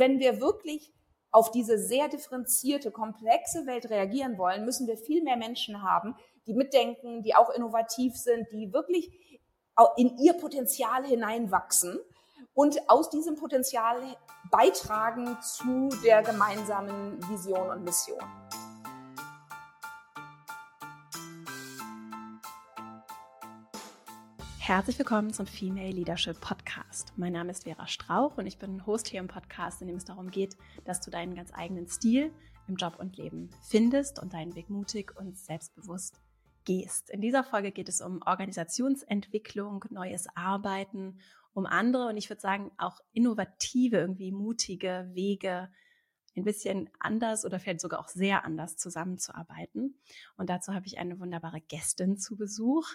Wenn wir wirklich auf diese sehr differenzierte, komplexe Welt reagieren wollen, müssen wir viel mehr Menschen haben, die mitdenken, die auch innovativ sind, die wirklich in ihr Potenzial hineinwachsen und aus diesem Potenzial beitragen zu der gemeinsamen Vision und Mission. Herzlich willkommen zum Female Leadership Podcast. Mein Name ist Vera Strauch und ich bin Host hier im Podcast, in dem es darum geht, dass du deinen ganz eigenen Stil im Job und Leben findest und deinen Weg mutig und selbstbewusst gehst. In dieser Folge geht es um Organisationsentwicklung, neues Arbeiten, um andere und ich würde sagen auch innovative, irgendwie mutige Wege, ein bisschen anders oder vielleicht sogar auch sehr anders zusammenzuarbeiten. Und dazu habe ich eine wunderbare Gästin zu Besuch.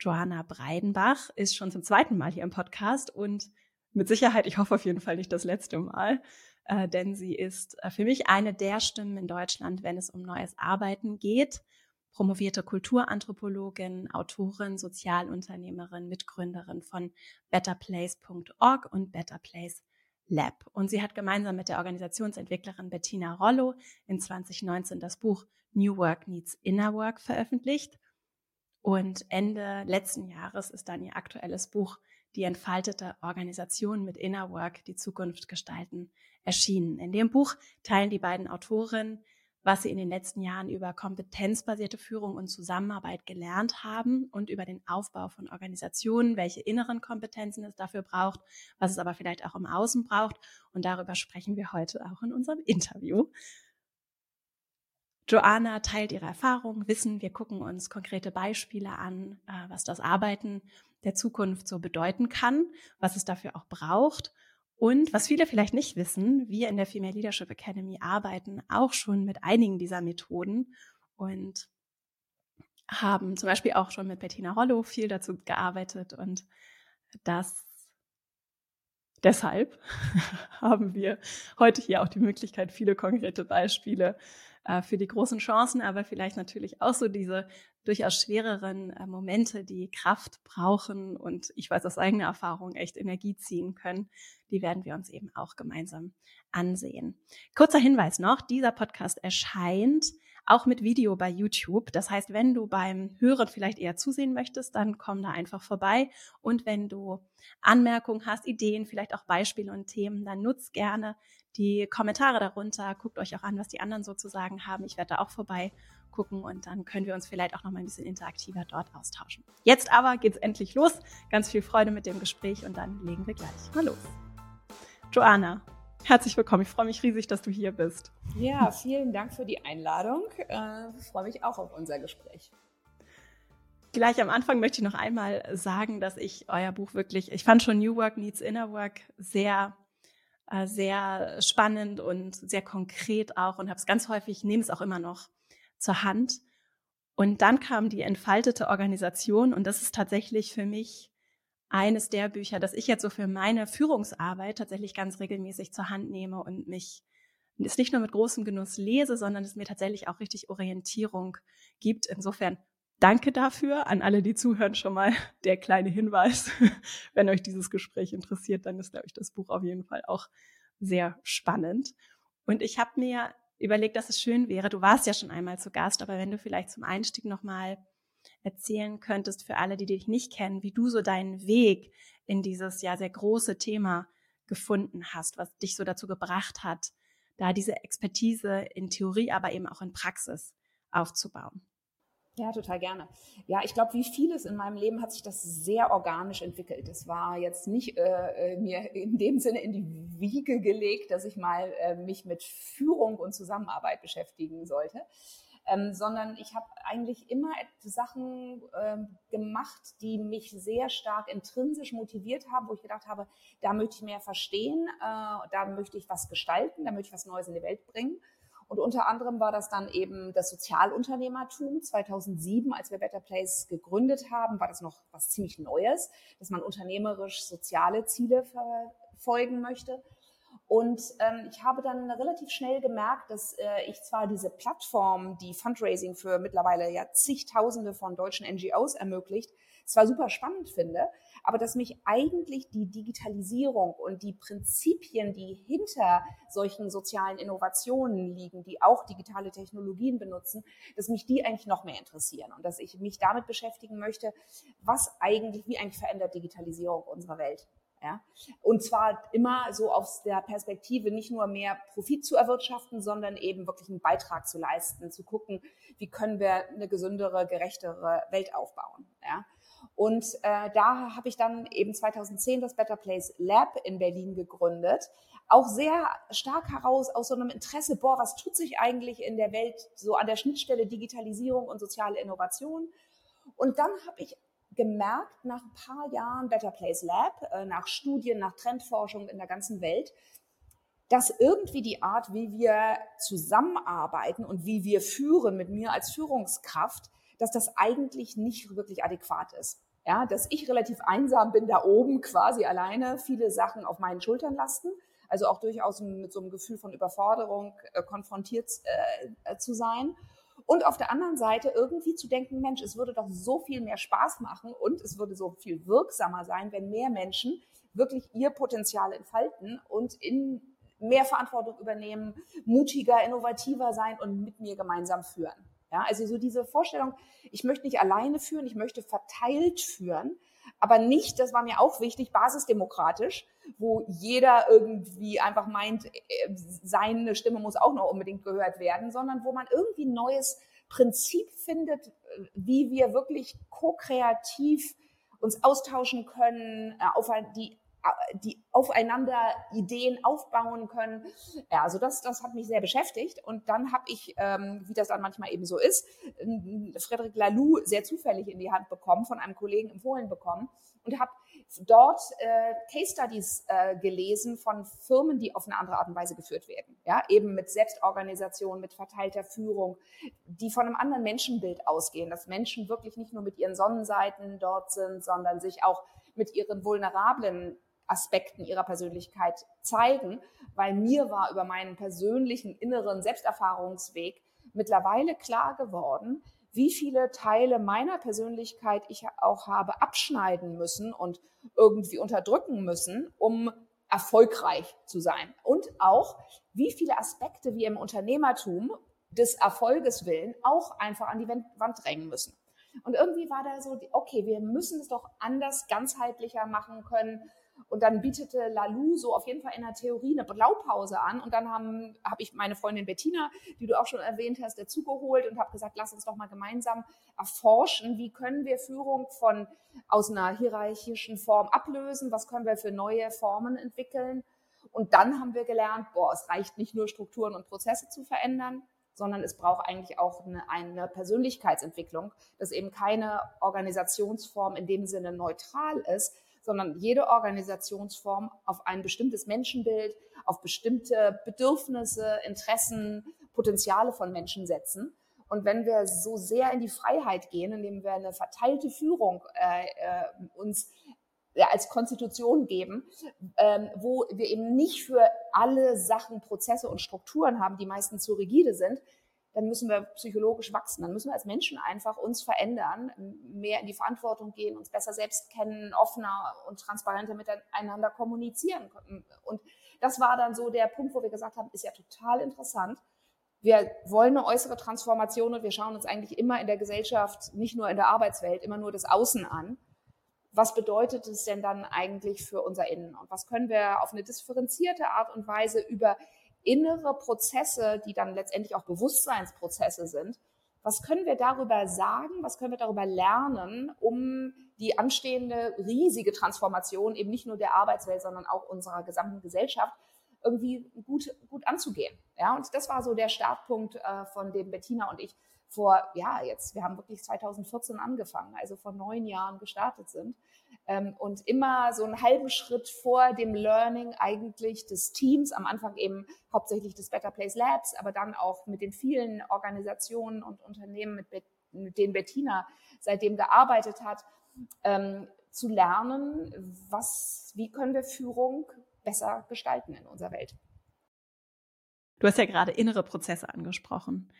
Johanna Breidenbach ist schon zum zweiten Mal hier im Podcast und mit Sicherheit, ich hoffe auf jeden Fall nicht das letzte Mal, äh, denn sie ist äh, für mich eine der Stimmen in Deutschland, wenn es um neues Arbeiten geht. Promovierte Kulturanthropologin, Autorin, Sozialunternehmerin, Mitgründerin von betterplace.org und Better Place Lab. Und sie hat gemeinsam mit der Organisationsentwicklerin Bettina Rollo in 2019 das Buch New Work Needs Inner Work veröffentlicht und Ende letzten Jahres ist dann ihr aktuelles Buch Die entfaltete Organisation mit Inner Work, die Zukunft gestalten, erschienen. In dem Buch teilen die beiden Autorinnen, was sie in den letzten Jahren über kompetenzbasierte Führung und Zusammenarbeit gelernt haben und über den Aufbau von Organisationen, welche inneren Kompetenzen es dafür braucht, was es aber vielleicht auch im Außen braucht. Und darüber sprechen wir heute auch in unserem Interview. Joanna teilt ihre Erfahrungen, Wissen. Wir gucken uns konkrete Beispiele an, äh, was das Arbeiten der Zukunft so bedeuten kann, was es dafür auch braucht. Und was viele vielleicht nicht wissen, wir in der Female Leadership Academy arbeiten auch schon mit einigen dieser Methoden und haben zum Beispiel auch schon mit Bettina Rollo viel dazu gearbeitet und das deshalb haben wir heute hier auch die Möglichkeit, viele konkrete Beispiele äh, für die großen Chancen, aber vielleicht natürlich auch so diese durchaus schwereren äh, Momente, die Kraft brauchen und ich weiß aus eigener Erfahrung echt Energie ziehen können, die werden wir uns eben auch gemeinsam ansehen. Kurzer Hinweis noch, dieser Podcast erscheint auch mit Video bei YouTube. Das heißt, wenn du beim Hören vielleicht eher zusehen möchtest, dann komm da einfach vorbei. Und wenn du Anmerkungen hast, Ideen, vielleicht auch Beispiele und Themen, dann nutz gerne die Kommentare darunter. Guckt euch auch an, was die anderen sozusagen haben. Ich werde da auch vorbei gucken und dann können wir uns vielleicht auch noch mal ein bisschen interaktiver dort austauschen. Jetzt aber geht's endlich los. Ganz viel Freude mit dem Gespräch und dann legen wir gleich mal los. Joanna, herzlich willkommen. Ich freue mich riesig, dass du hier bist. Ja, vielen Dank für die Einladung. Äh, ich freue mich auch auf unser Gespräch. Gleich am Anfang möchte ich noch einmal sagen, dass ich euer Buch wirklich, ich fand schon New Work Needs Inner Work sehr äh, sehr spannend und sehr konkret auch und habe es ganz häufig, nehme es auch immer noch zur Hand. Und dann kam die entfaltete Organisation und das ist tatsächlich für mich eines der Bücher, das ich jetzt so für meine Führungsarbeit tatsächlich ganz regelmäßig zur Hand nehme und mich es nicht nur mit großem Genuss lese, sondern es mir tatsächlich auch richtig Orientierung gibt. Insofern danke dafür an alle, die zuhören, schon mal der kleine Hinweis. Wenn euch dieses Gespräch interessiert, dann ist, glaube ich, das Buch auf jeden Fall auch sehr spannend. Und ich habe mir überlegt, dass es schön wäre, du warst ja schon einmal zu Gast, aber wenn du vielleicht zum Einstieg nochmal erzählen könntest für alle, die dich nicht kennen, wie du so deinen Weg in dieses ja sehr große Thema gefunden hast, was dich so dazu gebracht hat, da diese Expertise in Theorie, aber eben auch in Praxis aufzubauen. Ja, total gerne. Ja, ich glaube, wie vieles in meinem Leben hat sich das sehr organisch entwickelt. Es war jetzt nicht äh, äh, mir in dem Sinne in die Wiege gelegt, dass ich mal äh, mich mit Führung und Zusammenarbeit beschäftigen sollte, ähm, sondern ich habe eigentlich immer Sachen äh, gemacht, die mich sehr stark intrinsisch motiviert haben, wo ich gedacht habe, da möchte ich mehr verstehen, äh, da möchte ich was gestalten, da möchte ich was Neues in die Welt bringen. Und unter anderem war das dann eben das Sozialunternehmertum. 2007, als wir Better Place gegründet haben, war das noch was ziemlich Neues, dass man unternehmerisch soziale Ziele verfolgen möchte. Und ähm, ich habe dann relativ schnell gemerkt, dass äh, ich zwar diese Plattform, die Fundraising für mittlerweile ja zigtausende von deutschen NGOs ermöglicht, zwar super spannend finde, aber dass mich eigentlich die Digitalisierung und die Prinzipien, die hinter solchen sozialen Innovationen liegen, die auch digitale Technologien benutzen, dass mich die eigentlich noch mehr interessieren und dass ich mich damit beschäftigen möchte, was eigentlich, wie eigentlich verändert Digitalisierung unsere Welt. Ja? Und zwar immer so aus der Perspektive, nicht nur mehr Profit zu erwirtschaften, sondern eben wirklich einen Beitrag zu leisten, zu gucken, wie können wir eine gesündere, gerechtere Welt aufbauen. Ja? Und äh, da habe ich dann eben 2010 das Better Place Lab in Berlin gegründet. Auch sehr stark heraus aus so einem Interesse, boah, was tut sich eigentlich in der Welt so an der Schnittstelle Digitalisierung und soziale Innovation? Und dann habe ich gemerkt nach ein paar Jahren Better Place Lab, äh, nach Studien, nach Trendforschung in der ganzen Welt, dass irgendwie die Art, wie wir zusammenarbeiten und wie wir führen mit mir als Führungskraft, dass das eigentlich nicht wirklich adäquat ist. Ja, dass ich relativ einsam bin da oben quasi alleine, viele Sachen auf meinen Schultern lasten, also auch durchaus mit so einem Gefühl von Überforderung äh, konfrontiert äh, zu sein und auf der anderen Seite irgendwie zu denken, Mensch, es würde doch so viel mehr Spaß machen und es würde so viel wirksamer sein, wenn mehr Menschen wirklich ihr Potenzial entfalten und in mehr Verantwortung übernehmen, mutiger, innovativer sein und mit mir gemeinsam führen. Ja, also so diese Vorstellung, ich möchte nicht alleine führen, ich möchte verteilt führen, aber nicht, das war mir auch wichtig, basisdemokratisch, wo jeder irgendwie einfach meint, äh, seine Stimme muss auch noch unbedingt gehört werden, sondern wo man irgendwie ein neues Prinzip findet, wie wir wirklich ko-kreativ uns austauschen können, äh, auf die die aufeinander Ideen aufbauen können. Ja, also das, das hat mich sehr beschäftigt. Und dann habe ich, ähm, wie das dann manchmal eben so ist, Frederic Laloux sehr zufällig in die Hand bekommen, von einem Kollegen empfohlen bekommen und habe dort äh, Case Studies äh, gelesen von Firmen, die auf eine andere Art und Weise geführt werden. Ja, eben mit Selbstorganisation, mit verteilter Führung, die von einem anderen Menschenbild ausgehen, dass Menschen wirklich nicht nur mit ihren Sonnenseiten dort sind, sondern sich auch mit ihren vulnerablen Aspekten ihrer Persönlichkeit zeigen, weil mir war über meinen persönlichen inneren Selbsterfahrungsweg mittlerweile klar geworden, wie viele Teile meiner Persönlichkeit ich auch habe abschneiden müssen und irgendwie unterdrücken müssen, um erfolgreich zu sein. Und auch, wie viele Aspekte wir im Unternehmertum des Erfolges willen auch einfach an die Wand drängen müssen. Und irgendwie war da so, okay, wir müssen es doch anders, ganzheitlicher machen können. Und dann bietete Lalou so auf jeden Fall in der Theorie eine Blaupause an. Und dann habe hab ich meine Freundin Bettina, die du auch schon erwähnt hast, dazugeholt und habe gesagt, lass uns doch mal gemeinsam erforschen, wie können wir Führung von aus einer hierarchischen Form ablösen, was können wir für neue Formen entwickeln. Und dann haben wir gelernt, boah, es reicht nicht nur Strukturen und Prozesse zu verändern, sondern es braucht eigentlich auch eine, eine Persönlichkeitsentwicklung, dass eben keine Organisationsform in dem Sinne neutral ist, sondern jede Organisationsform auf ein bestimmtes Menschenbild, auf bestimmte Bedürfnisse, Interessen, Potenziale von Menschen setzen. Und wenn wir so sehr in die Freiheit gehen, indem wir eine verteilte Führung äh, äh, uns ja, als Konstitution geben, ähm, wo wir eben nicht für alle Sachen Prozesse und Strukturen haben, die meistens zu rigide sind, dann müssen wir psychologisch wachsen. Dann müssen wir als Menschen einfach uns verändern, mehr in die Verantwortung gehen, uns besser selbst kennen, offener und transparenter miteinander kommunizieren. Und das war dann so der Punkt, wo wir gesagt haben, ist ja total interessant. Wir wollen eine äußere Transformation und wir schauen uns eigentlich immer in der Gesellschaft, nicht nur in der Arbeitswelt, immer nur das Außen an. Was bedeutet es denn dann eigentlich für unser Innen? Und was können wir auf eine differenzierte Art und Weise über innere Prozesse, die dann letztendlich auch Bewusstseinsprozesse sind. Was können wir darüber sagen? Was können wir darüber lernen, um die anstehende riesige Transformation eben nicht nur der Arbeitswelt, sondern auch unserer gesamten Gesellschaft irgendwie gut, gut anzugehen? Ja, und das war so der Startpunkt, äh, von dem Bettina und ich vor, ja, jetzt, wir haben wirklich 2014 angefangen, also vor neun Jahren gestartet sind. Ähm, und immer so einen halben Schritt vor dem Learning eigentlich des Teams, am Anfang eben hauptsächlich des Better Place Labs, aber dann auch mit den vielen Organisationen und Unternehmen, mit, mit denen Bettina seitdem gearbeitet hat, ähm, zu lernen, was, wie können wir Führung besser gestalten in unserer Welt. Du hast ja gerade innere Prozesse angesprochen.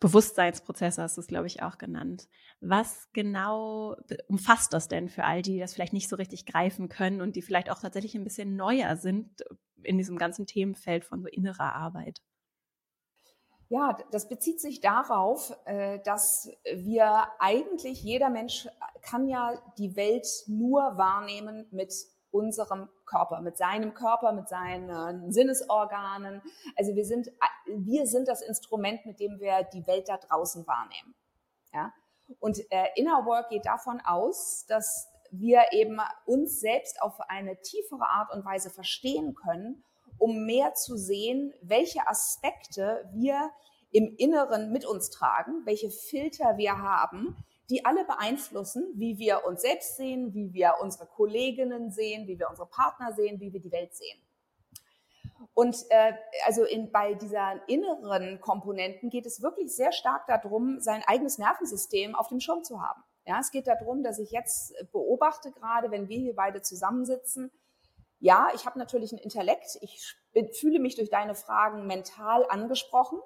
Bewusstseinsprozesse hast du es, glaube ich, auch genannt. Was genau umfasst das denn für all die, die das vielleicht nicht so richtig greifen können und die vielleicht auch tatsächlich ein bisschen neuer sind in diesem ganzen Themenfeld von so innerer Arbeit? Ja, das bezieht sich darauf, äh, dass wir eigentlich, jeder Mensch kann ja die Welt nur wahrnehmen mit unserem Körper, mit seinem Körper, mit seinen Sinnesorganen. Also wir sind, wir sind das Instrument, mit dem wir die Welt da draußen wahrnehmen. Ja? Und äh, Inner Work geht davon aus, dass wir eben uns selbst auf eine tiefere Art und Weise verstehen können, um mehr zu sehen, welche Aspekte wir im Inneren mit uns tragen, welche Filter wir haben, die alle beeinflussen, wie wir uns selbst sehen, wie wir unsere Kolleginnen sehen, wie wir unsere Partner sehen, wie wir die Welt sehen. Und äh, also in, bei dieser inneren Komponenten geht es wirklich sehr stark darum, sein eigenes Nervensystem auf dem Schirm zu haben. Ja, es geht darum, dass ich jetzt beobachte, gerade wenn wir hier beide zusammensitzen, ja, ich habe natürlich einen Intellekt, ich fühle mich durch deine Fragen mental angesprochen.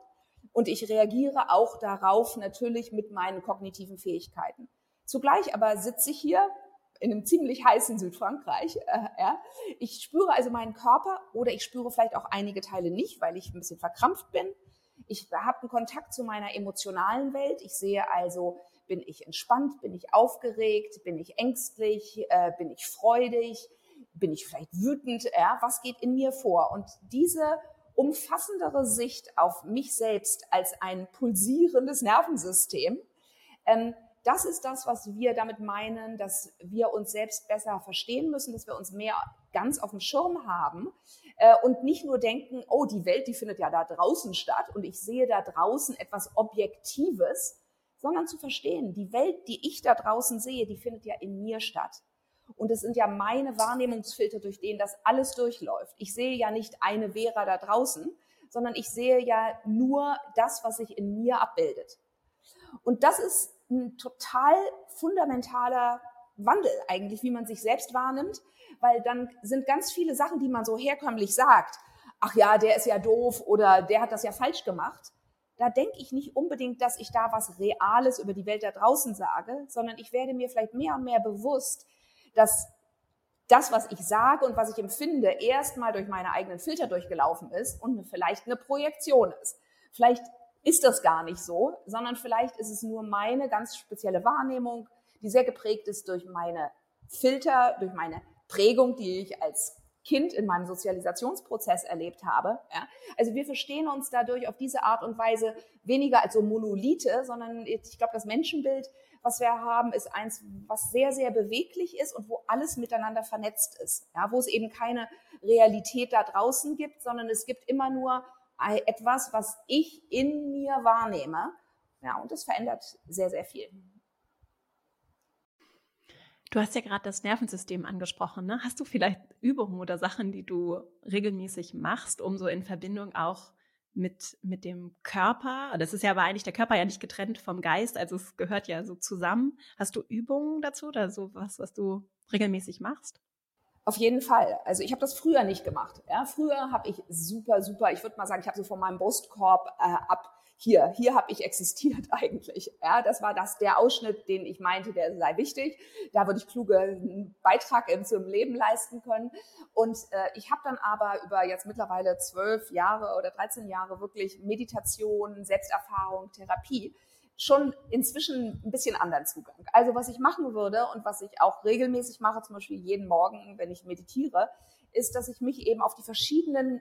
Und ich reagiere auch darauf natürlich mit meinen kognitiven Fähigkeiten. Zugleich aber sitze ich hier in einem ziemlich heißen Südfrankreich. Äh, ja. Ich spüre also meinen Körper oder ich spüre vielleicht auch einige Teile nicht, weil ich ein bisschen verkrampft bin. Ich habe einen Kontakt zu meiner emotionalen Welt. Ich sehe also, bin ich entspannt, bin ich aufgeregt, bin ich ängstlich, äh, bin ich freudig, bin ich vielleicht wütend, ja, was geht in mir vor? Und diese umfassendere Sicht auf mich selbst als ein pulsierendes Nervensystem. Ähm, das ist das, was wir damit meinen, dass wir uns selbst besser verstehen müssen, dass wir uns mehr ganz auf dem Schirm haben äh, und nicht nur denken, oh, die Welt, die findet ja da draußen statt und ich sehe da draußen etwas Objektives, sondern zu verstehen, die Welt, die ich da draußen sehe, die findet ja in mir statt. Und es sind ja meine Wahrnehmungsfilter, durch denen das alles durchläuft. Ich sehe ja nicht eine Vera da draußen, sondern ich sehe ja nur das, was sich in mir abbildet. Und das ist ein total fundamentaler Wandel eigentlich, wie man sich selbst wahrnimmt, weil dann sind ganz viele Sachen, die man so herkömmlich sagt, ach ja, der ist ja doof oder der hat das ja falsch gemacht. Da denke ich nicht unbedingt, dass ich da was Reales über die Welt da draußen sage, sondern ich werde mir vielleicht mehr und mehr bewusst, dass das, was ich sage und was ich empfinde, erstmal durch meine eigenen Filter durchgelaufen ist und vielleicht eine Projektion ist. Vielleicht ist das gar nicht so, sondern vielleicht ist es nur meine ganz spezielle Wahrnehmung, die sehr geprägt ist durch meine Filter, durch meine Prägung, die ich als Kind in meinem Sozialisationsprozess erlebt habe. Ja. Also wir verstehen uns dadurch auf diese Art und Weise weniger als so Monolithe, sondern ich glaube, das Menschenbild was wir haben, ist eins, was sehr, sehr beweglich ist und wo alles miteinander vernetzt ist. Ja, wo es eben keine Realität da draußen gibt, sondern es gibt immer nur etwas, was ich in mir wahrnehme. Ja, und das verändert sehr, sehr viel. Du hast ja gerade das Nervensystem angesprochen. Ne? Hast du vielleicht Übungen oder Sachen, die du regelmäßig machst, um so in Verbindung auch mit, mit dem Körper. Das ist ja aber eigentlich der Körper ja nicht getrennt vom Geist, also es gehört ja so zusammen. Hast du Übungen dazu oder so was, was du regelmäßig machst? Auf jeden Fall. Also ich habe das früher nicht gemacht. Ja, früher habe ich super, super, ich würde mal sagen, ich habe so von meinem Brustkorb äh, ab hier, hier habe ich existiert eigentlich. Ja, das war das der Ausschnitt, den ich meinte, der sei wichtig. Da würde ich kluge einen Beitrag in, zum Leben leisten können. Und äh, ich habe dann aber über jetzt mittlerweile zwölf Jahre oder 13 Jahre wirklich Meditation, Selbsterfahrung, Therapie schon inzwischen ein bisschen anderen Zugang. Also was ich machen würde und was ich auch regelmäßig mache, zum Beispiel jeden Morgen, wenn ich meditiere, ist, dass ich mich eben auf die verschiedenen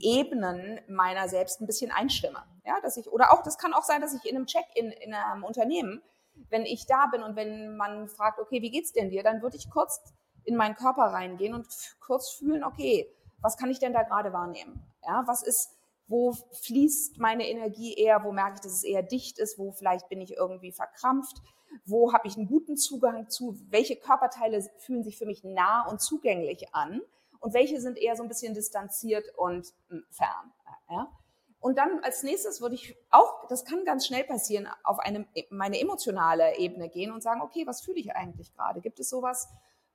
Ebenen meiner selbst ein bisschen einstimme. Ja, dass ich, oder auch, das kann auch sein, dass ich in einem Check in, in einem Unternehmen, wenn ich da bin und wenn man fragt, okay, wie geht's denn dir, dann würde ich kurz in meinen Körper reingehen und kurz fühlen, okay, was kann ich denn da gerade wahrnehmen? Ja, was ist, wo fließt meine Energie eher, wo merke ich, dass es eher dicht ist, wo vielleicht bin ich irgendwie verkrampft, wo habe ich einen guten Zugang zu, welche Körperteile fühlen sich für mich nah und zugänglich an und welche sind eher so ein bisschen distanziert und hm, fern. Ja? Und dann als nächstes würde ich auch, das kann ganz schnell passieren, auf eine, meine emotionale Ebene gehen und sagen, okay, was fühle ich eigentlich gerade? Gibt es sowas,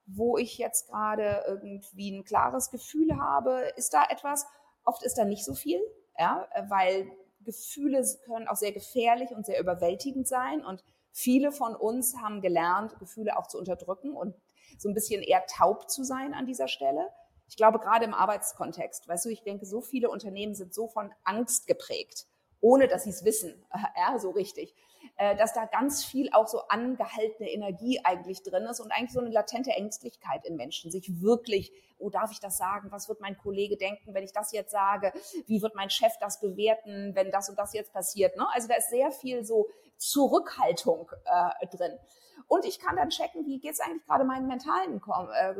wo ich jetzt gerade irgendwie ein klares Gefühl habe? Ist da etwas? Oft ist da nicht so viel, ja, weil Gefühle können auch sehr gefährlich und sehr überwältigend sein. Und viele von uns haben gelernt, Gefühle auch zu unterdrücken und so ein bisschen eher taub zu sein an dieser Stelle. Ich glaube, gerade im Arbeitskontext, weißt du, ich denke, so viele Unternehmen sind so von Angst geprägt, ohne dass sie es wissen, ja, so richtig, äh, dass da ganz viel auch so angehaltene Energie eigentlich drin ist und eigentlich so eine latente Ängstlichkeit in Menschen, sich wirklich, oh, darf ich das sagen? Was wird mein Kollege denken, wenn ich das jetzt sage? Wie wird mein Chef das bewerten, wenn das und das jetzt passiert? Ne? Also da ist sehr viel so Zurückhaltung äh, drin. Und ich kann dann checken, wie geht es eigentlich gerade meinen mentalen äh,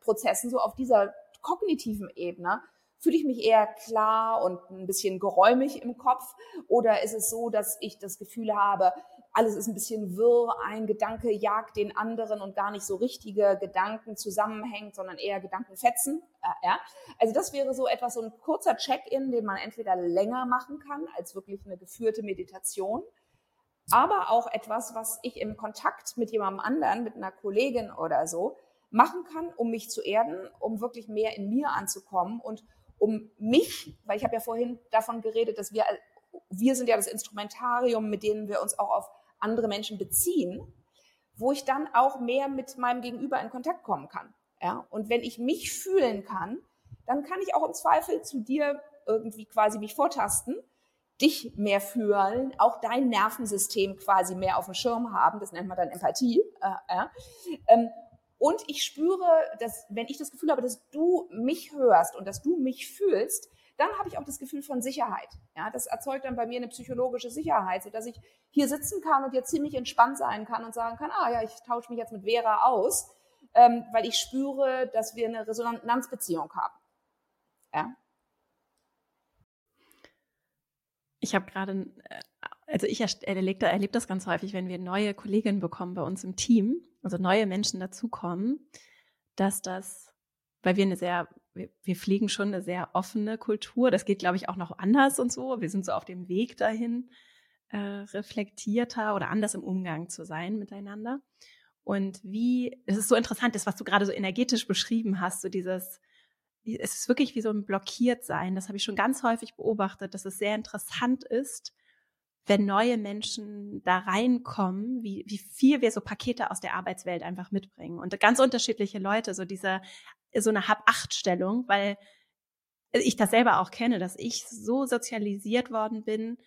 Prozessen so auf dieser kognitiven Ebene. Fühle ich mich eher klar und ein bisschen geräumig im Kopf? Oder ist es so, dass ich das Gefühl habe, alles ist ein bisschen wirr, ein Gedanke jagt den anderen und gar nicht so richtige Gedanken zusammenhängt, sondern eher Gedankenfetzen. Äh, ja. Also das wäre so etwas, so ein kurzer Check-in, den man entweder länger machen kann als wirklich eine geführte Meditation aber auch etwas, was ich im Kontakt mit jemandem anderen, mit einer Kollegin oder so, machen kann, um mich zu erden, um wirklich mehr in mir anzukommen und um mich, weil ich habe ja vorhin davon geredet, dass wir, wir sind ja das Instrumentarium, mit dem wir uns auch auf andere Menschen beziehen, wo ich dann auch mehr mit meinem Gegenüber in Kontakt kommen kann. Ja? Und wenn ich mich fühlen kann, dann kann ich auch im Zweifel zu dir irgendwie quasi mich vortasten dich mehr fühlen, auch dein Nervensystem quasi mehr auf dem Schirm haben, das nennt man dann Empathie. Äh, äh. Ähm, und ich spüre, dass wenn ich das Gefühl habe, dass du mich hörst und dass du mich fühlst, dann habe ich auch das Gefühl von Sicherheit. Ja, das erzeugt dann bei mir eine psychologische Sicherheit, so dass ich hier sitzen kann und jetzt ziemlich entspannt sein kann und sagen kann, ah ja, ich tausche mich jetzt mit Vera aus, ähm, weil ich spüre, dass wir eine Resonanzbeziehung haben. Ja. Ich habe gerade, äh, also ich erlebe, erlebe das ganz häufig, wenn wir neue Kolleginnen bekommen bei uns im Team, also neue Menschen dazukommen, dass das, weil wir eine sehr, wir, wir pflegen schon eine sehr offene Kultur, das geht, glaube ich, auch noch anders und so. Wir sind so auf dem Weg dahin, äh, reflektierter oder anders im Umgang zu sein miteinander. Und wie, es ist so interessant, das, was du gerade so energetisch beschrieben hast, so dieses, es ist wirklich wie so ein Blockiertsein. Das habe ich schon ganz häufig beobachtet, dass es sehr interessant ist, wenn neue Menschen da reinkommen, wie, wie viel wir so Pakete aus der Arbeitswelt einfach mitbringen. Und ganz unterschiedliche Leute, so diese, so eine Hab-Acht-Stellung, weil ich das selber auch kenne, dass ich so sozialisiert worden bin,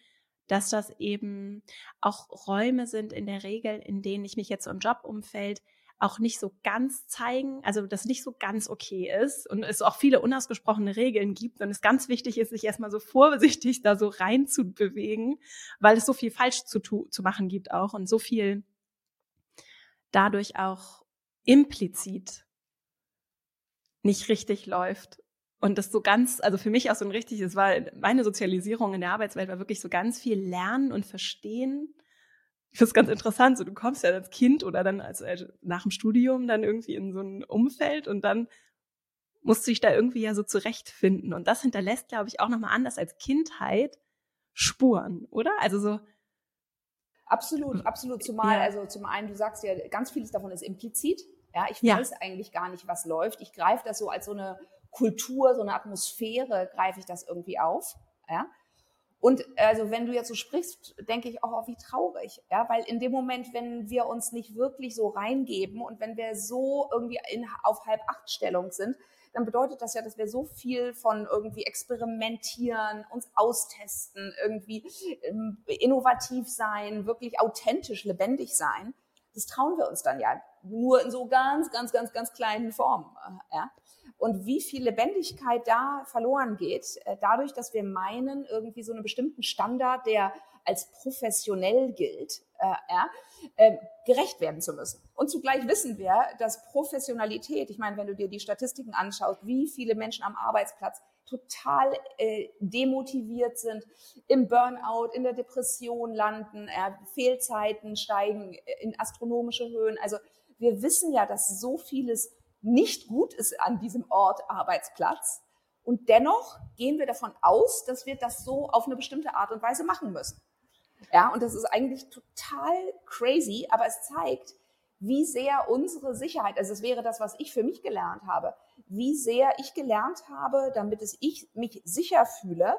dass das eben auch Räume sind in der Regel, in denen ich mich jetzt so im Jobumfeld auch nicht so ganz zeigen, also das nicht so ganz okay ist und es auch viele unausgesprochene Regeln gibt und es ganz wichtig ist, sich erstmal so vorsichtig da so rein zu bewegen, weil es so viel falsch zu, zu machen gibt auch und so viel dadurch auch implizit nicht richtig läuft. Und das so ganz, also für mich auch so ein richtig, es war meine Sozialisierung in der Arbeitswelt war wirklich so ganz viel Lernen und Verstehen ich finde es ganz interessant, so du kommst ja als Kind oder dann als, als nach dem Studium dann irgendwie in so ein Umfeld und dann musst du dich da irgendwie ja so zurechtfinden. Und das hinterlässt, glaube ich, auch nochmal anders als Kindheit Spuren, oder? Also so. Absolut, absolut. Zumal, ja. also zum einen, du sagst ja, ganz vieles davon ist implizit. Ja, ich weiß ja. eigentlich gar nicht, was läuft. Ich greife das so als so eine Kultur, so eine Atmosphäre, greife ich das irgendwie auf. Ja. Und also wenn du jetzt so sprichst, denke ich auch, oh, wie traurig, ja, weil in dem Moment, wenn wir uns nicht wirklich so reingeben und wenn wir so irgendwie in, auf halb acht Stellung sind, dann bedeutet das ja, dass wir so viel von irgendwie experimentieren, uns austesten, irgendwie ähm, innovativ sein, wirklich authentisch, lebendig sein. Das trauen wir uns dann ja nur in so ganz, ganz, ganz, ganz kleinen Formen. Ja? Und wie viel Lebendigkeit da verloren geht, äh, dadurch, dass wir meinen, irgendwie so einen bestimmten Standard, der als professionell gilt, äh, äh, gerecht werden zu müssen. Und zugleich wissen wir, dass Professionalität, ich meine, wenn du dir die Statistiken anschaust, wie viele Menschen am Arbeitsplatz total äh, demotiviert sind, im Burnout, in der Depression landen, äh, Fehlzeiten steigen in astronomische Höhen. Also wir wissen ja, dass so vieles nicht gut ist an diesem Ort Arbeitsplatz. Und dennoch gehen wir davon aus, dass wir das so auf eine bestimmte Art und Weise machen müssen. Ja, und das ist eigentlich total crazy, aber es zeigt, wie sehr unsere Sicherheit, also es wäre das, was ich für mich gelernt habe, wie sehr ich gelernt habe, damit es ich mich sicher fühle,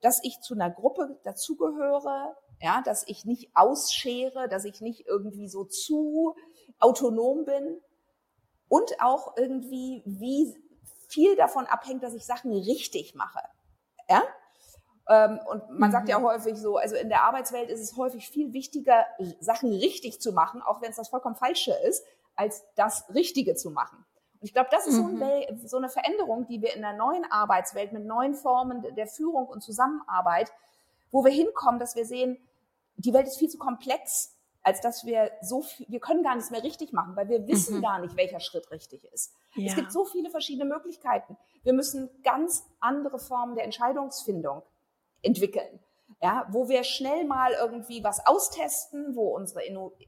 dass ich zu einer Gruppe dazugehöre, ja, dass ich nicht ausschere, dass ich nicht irgendwie so zu autonom bin und auch irgendwie, wie viel davon abhängt, dass ich Sachen richtig mache. Ja? Ähm, und man sagt ja mhm. häufig so, also in der Arbeitswelt ist es häufig viel wichtiger, Sachen richtig zu machen, auch wenn es das vollkommen Falsche ist, als das Richtige zu machen. Und ich glaube, das ist mhm. so, ein, so, eine Veränderung, die wir in der neuen Arbeitswelt mit neuen Formen der Führung und Zusammenarbeit, wo wir hinkommen, dass wir sehen, die Welt ist viel zu komplex, als dass wir so viel, wir können gar nichts mehr richtig machen, weil wir wissen mhm. gar nicht, welcher Schritt richtig ist. Ja. Es gibt so viele verschiedene Möglichkeiten. Wir müssen ganz andere Formen der Entscheidungsfindung entwickeln. Ja, wo wir schnell mal irgendwie was austesten, wo unsere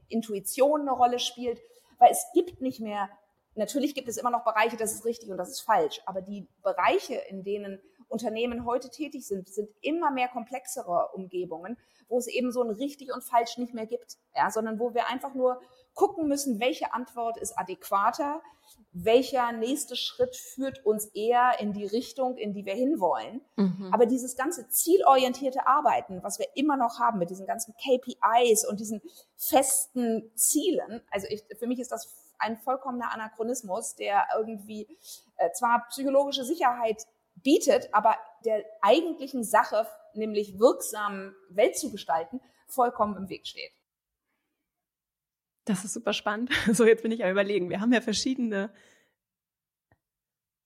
Intuition eine Rolle spielt, weil es gibt nicht mehr, natürlich gibt es immer noch Bereiche, das ist richtig und das ist falsch, aber die Bereiche, in denen Unternehmen heute tätig sind, sind immer mehr komplexere Umgebungen, wo es eben so ein richtig und falsch nicht mehr gibt, ja, sondern wo wir einfach nur gucken müssen, welche Antwort ist adäquater, welcher nächste Schritt führt uns eher in die Richtung, in die wir hinwollen. Mhm. Aber dieses ganze zielorientierte Arbeiten, was wir immer noch haben mit diesen ganzen KPIs und diesen festen Zielen, also ich, für mich ist das ein vollkommener Anachronismus, der irgendwie äh, zwar psychologische Sicherheit bietet, aber der eigentlichen Sache, nämlich wirksam Welt zu gestalten, vollkommen im Weg steht. Das ist super spannend. So, jetzt bin ich am überlegen. Wir haben ja verschiedene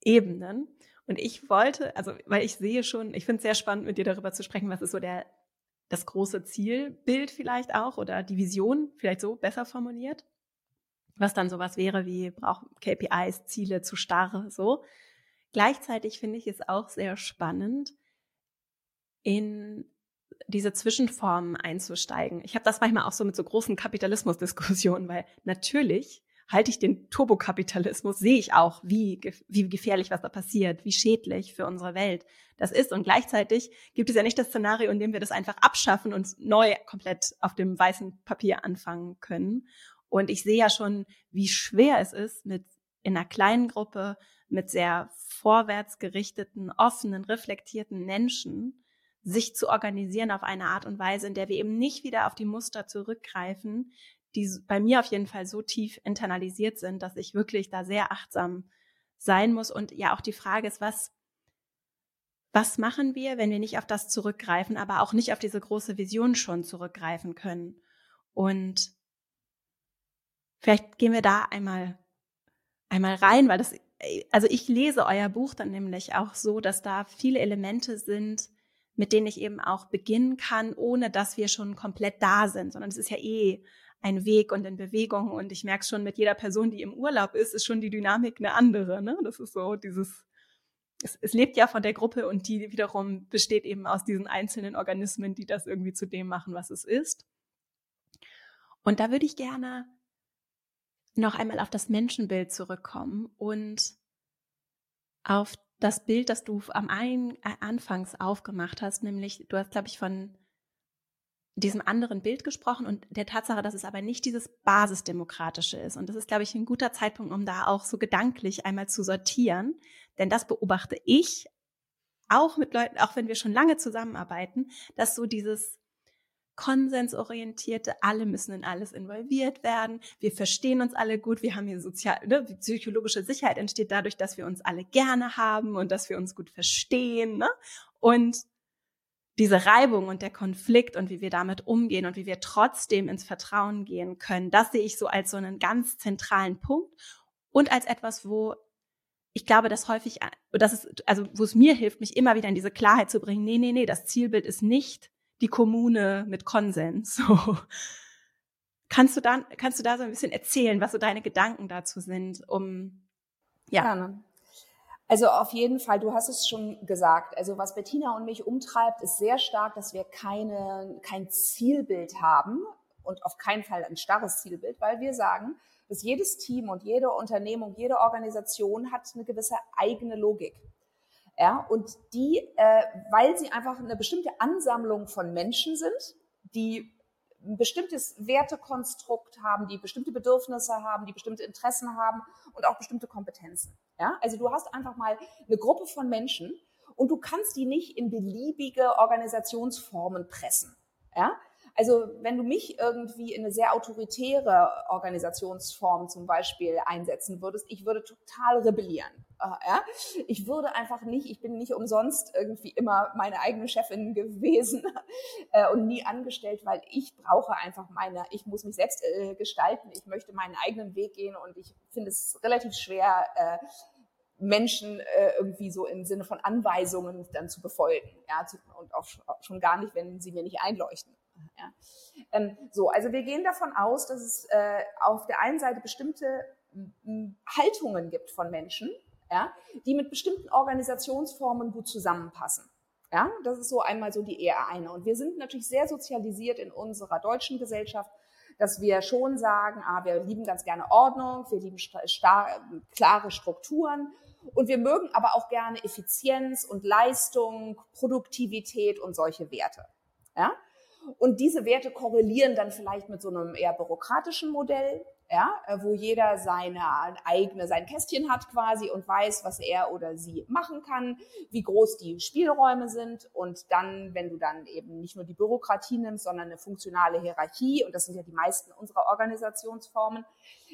Ebenen. Und ich wollte, also, weil ich sehe schon, ich finde es sehr spannend, mit dir darüber zu sprechen, was ist so der, das große Zielbild vielleicht auch oder die Vision, vielleicht so besser formuliert. Was dann sowas wäre wie, braucht KPIs, Ziele zu starr, so. Gleichzeitig finde ich es auch sehr spannend, in diese Zwischenformen einzusteigen. Ich habe das manchmal auch so mit so großen Kapitalismusdiskussionen, weil natürlich halte ich den Turbokapitalismus, sehe ich auch, wie, wie gefährlich was da passiert, wie schädlich für unsere Welt das ist. Und gleichzeitig gibt es ja nicht das Szenario, in dem wir das einfach abschaffen und neu komplett auf dem weißen Papier anfangen können. Und ich sehe ja schon, wie schwer es ist, mit in einer kleinen Gruppe, mit sehr vorwärts gerichteten, offenen, reflektierten Menschen, sich zu organisieren auf eine Art und Weise, in der wir eben nicht wieder auf die Muster zurückgreifen, die bei mir auf jeden Fall so tief internalisiert sind, dass ich wirklich da sehr achtsam sein muss. Und ja, auch die Frage ist, was, was machen wir, wenn wir nicht auf das zurückgreifen, aber auch nicht auf diese große Vision schon zurückgreifen können? Und vielleicht gehen wir da einmal, einmal rein, weil das, also ich lese euer Buch dann nämlich auch so, dass da viele Elemente sind, mit denen ich eben auch beginnen kann, ohne dass wir schon komplett da sind, sondern es ist ja eh ein Weg und in Bewegung und ich merke schon mit jeder Person, die im Urlaub ist, ist schon die Dynamik eine andere. Ne? Das ist so dieses, es, es lebt ja von der Gruppe und die wiederum besteht eben aus diesen einzelnen Organismen, die das irgendwie zu dem machen, was es ist. Und da würde ich gerne noch einmal auf das Menschenbild zurückkommen und auf das Bild, das du am ein, äh, Anfangs aufgemacht hast, nämlich du hast, glaube ich, von diesem anderen Bild gesprochen und der Tatsache, dass es aber nicht dieses basisdemokratische ist. Und das ist, glaube ich, ein guter Zeitpunkt, um da auch so gedanklich einmal zu sortieren. Denn das beobachte ich auch mit Leuten, auch wenn wir schon lange zusammenarbeiten, dass so dieses konsensorientierte, alle müssen in alles involviert werden, wir verstehen uns alle gut, wir haben hier sozial, ne, psychologische Sicherheit entsteht dadurch, dass wir uns alle gerne haben und dass wir uns gut verstehen. Ne? Und diese Reibung und der Konflikt und wie wir damit umgehen und wie wir trotzdem ins Vertrauen gehen können, das sehe ich so als so einen ganz zentralen Punkt und als etwas, wo ich glaube, dass häufig, das ist, also wo es mir hilft, mich immer wieder in diese Klarheit zu bringen, nee, nee, nee, das Zielbild ist nicht die Kommune mit Konsens. So. Kannst du da, kannst du da so ein bisschen erzählen, was so deine Gedanken dazu sind, um, ja. Gerne. Also auf jeden Fall, du hast es schon gesagt. Also was Bettina und mich umtreibt, ist sehr stark, dass wir keine, kein Zielbild haben und auf keinen Fall ein starres Zielbild, weil wir sagen, dass jedes Team und jede Unternehmung, jede Organisation hat eine gewisse eigene Logik. Ja, und die, äh, weil sie einfach eine bestimmte Ansammlung von Menschen sind, die ein bestimmtes Wertekonstrukt haben, die bestimmte Bedürfnisse haben, die bestimmte Interessen haben und auch bestimmte Kompetenzen. Ja, also du hast einfach mal eine Gruppe von Menschen und du kannst die nicht in beliebige Organisationsformen pressen. Ja? Also wenn du mich irgendwie in eine sehr autoritäre Organisationsform zum Beispiel einsetzen würdest, ich würde total rebellieren. Äh, ja? Ich würde einfach nicht, ich bin nicht umsonst irgendwie immer meine eigene Chefin gewesen äh, und nie angestellt, weil ich brauche einfach meine, ich muss mich selbst äh, gestalten, ich möchte meinen eigenen Weg gehen und ich finde es relativ schwer, Menschen äh, irgendwie so im Sinne von Anweisungen dann zu befolgen. Ja, und auch schon gar nicht, wenn sie mir nicht einleuchten. Ja. Ähm, so, also wir gehen davon aus, dass es äh, auf der einen Seite bestimmte Haltungen gibt von Menschen, ja, die mit bestimmten Organisationsformen gut zusammenpassen. Ja, das ist so einmal so die eher eine. Und wir sind natürlich sehr sozialisiert in unserer deutschen Gesellschaft, dass wir schon sagen, ah, wir lieben ganz gerne Ordnung, wir lieben klare Strukturen und wir mögen aber auch gerne Effizienz und Leistung, Produktivität und solche Werte. Ja? Und diese Werte korrelieren dann vielleicht mit so einem eher bürokratischen Modell, ja, wo jeder seine eigene, sein Kästchen hat quasi und weiß, was er oder sie machen kann, wie groß die Spielräume sind. Und dann, wenn du dann eben nicht nur die Bürokratie nimmst, sondern eine funktionale Hierarchie, und das sind ja die meisten unserer Organisationsformen,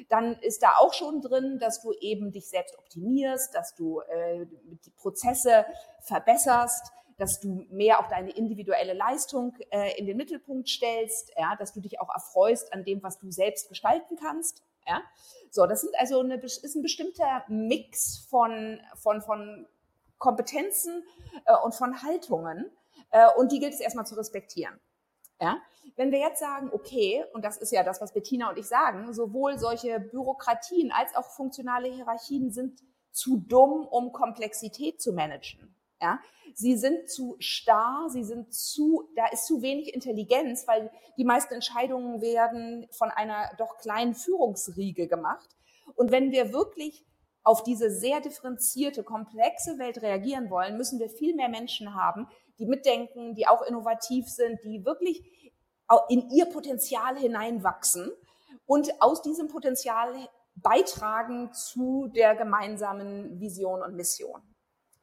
dann ist da auch schon drin, dass du eben dich selbst optimierst, dass du äh, die Prozesse verbesserst, dass du mehr auch deine individuelle Leistung äh, in den Mittelpunkt stellst, ja, dass du dich auch erfreust an dem, was du selbst gestalten kannst. Ja. So, das sind also eine, ist ein bestimmter Mix von, von, von Kompetenzen äh, und von Haltungen. Äh, und die gilt es erstmal zu respektieren. Ja? Wenn wir jetzt sagen, okay, und das ist ja das, was Bettina und ich sagen, sowohl solche Bürokratien als auch funktionale Hierarchien sind zu dumm, um Komplexität zu managen. Ja, sie sind zu starr, sie sind zu, da ist zu wenig Intelligenz, weil die meisten Entscheidungen werden von einer doch kleinen Führungsriege gemacht. Und wenn wir wirklich auf diese sehr differenzierte, komplexe Welt reagieren wollen, müssen wir viel mehr Menschen haben, die mitdenken, die auch innovativ sind, die wirklich in ihr Potenzial hineinwachsen und aus diesem Potenzial beitragen zu der gemeinsamen Vision und Mission.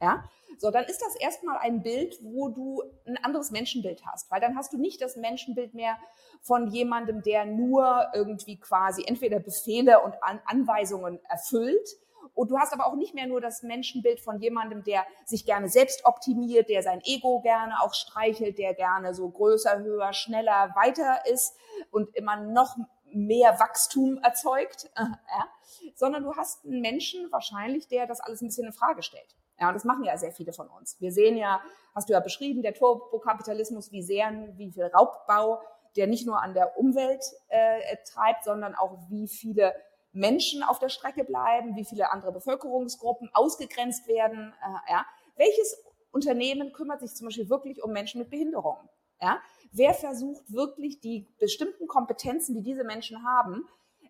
Ja? So, dann ist das erstmal ein Bild, wo du ein anderes Menschenbild hast, weil dann hast du nicht das Menschenbild mehr von jemandem, der nur irgendwie quasi entweder Befehle und An Anweisungen erfüllt, und du hast aber auch nicht mehr nur das Menschenbild von jemandem, der sich gerne selbst optimiert, der sein Ego gerne auch streichelt, der gerne so größer, höher, schneller, weiter ist und immer noch mehr Wachstum erzeugt, ja, sondern du hast einen Menschen wahrscheinlich, der das alles ein bisschen in Frage stellt. Ja, und das machen ja sehr viele von uns. Wir sehen ja, hast du ja beschrieben, der Turbokapitalismus, wie sehr, wie viel Raubbau der nicht nur an der Umwelt äh, treibt, sondern auch wie viele Menschen auf der Strecke bleiben, wie viele andere Bevölkerungsgruppen ausgegrenzt werden. Äh, ja. Welches Unternehmen kümmert sich zum Beispiel wirklich um Menschen mit Behinderungen? Ja. Wer versucht wirklich die bestimmten Kompetenzen, die diese Menschen haben,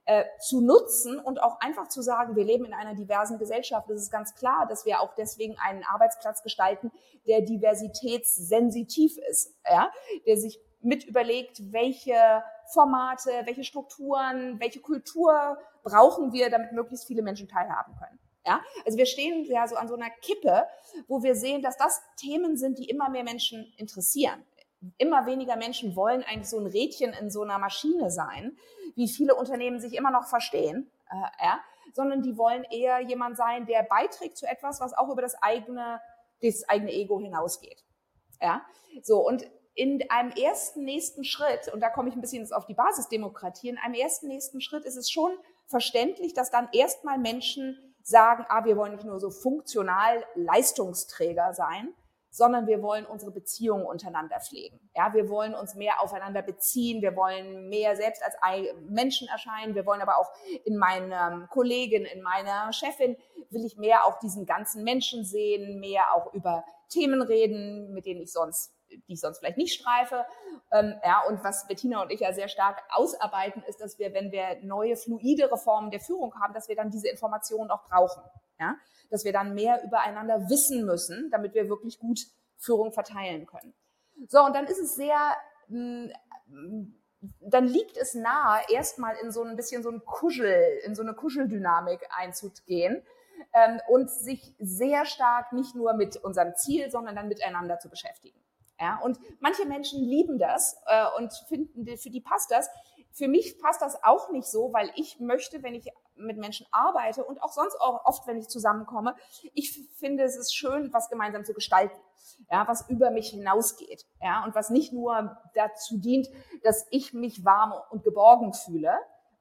äh, zu nutzen und auch einfach zu sagen, wir leben in einer diversen Gesellschaft. Es ist ganz klar, dass wir auch deswegen einen Arbeitsplatz gestalten, der diversitätssensitiv ist, ja, der sich mit überlegt, welche Formate, welche Strukturen, welche Kultur brauchen wir, damit möglichst viele Menschen teilhaben können. Ja, also wir stehen ja so an so einer Kippe, wo wir sehen, dass das Themen sind, die immer mehr Menschen interessieren immer weniger Menschen wollen eigentlich so ein Rädchen in so einer Maschine sein, wie viele Unternehmen sich immer noch verstehen, äh, ja, sondern die wollen eher jemand sein, der beiträgt zu etwas, was auch über das eigene, das eigene Ego hinausgeht. Ja, so und in einem ersten nächsten Schritt, und da komme ich ein bisschen auf die Basisdemokratie, in einem ersten nächsten Schritt ist es schon verständlich, dass dann erstmal Menschen sagen, ah, wir wollen nicht nur so funktional Leistungsträger sein, sondern wir wollen unsere Beziehungen untereinander pflegen. Ja, wir wollen uns mehr aufeinander beziehen, wir wollen mehr selbst als Menschen erscheinen, wir wollen aber auch in meiner Kollegin, in meiner Chefin will ich mehr auch diesen ganzen Menschen sehen, mehr auch über Themen reden, mit denen ich sonst die ich sonst vielleicht nicht streife. Ähm, ja, und was Bettina und ich ja sehr stark ausarbeiten, ist, dass wir, wenn wir neue fluide Reformen der Führung haben, dass wir dann diese Informationen auch brauchen. Ja, dass wir dann mehr übereinander wissen müssen, damit wir wirklich gut Führung verteilen können. So, und dann ist es sehr, mm, dann liegt es nahe, erstmal in so ein bisschen so ein Kuschel, in so eine Kuscheldynamik einzugehen, ähm, und sich sehr stark nicht nur mit unserem Ziel, sondern dann miteinander zu beschäftigen. Ja, und manche Menschen lieben das äh, und finden, für die passt das. Für mich passt das auch nicht so, weil ich möchte, wenn ich mit Menschen arbeite und auch sonst auch oft, wenn ich zusammenkomme, ich finde, es ist schön, was gemeinsam zu gestalten, ja, was über mich hinausgeht, ja, und was nicht nur dazu dient, dass ich mich warm und geborgen fühle.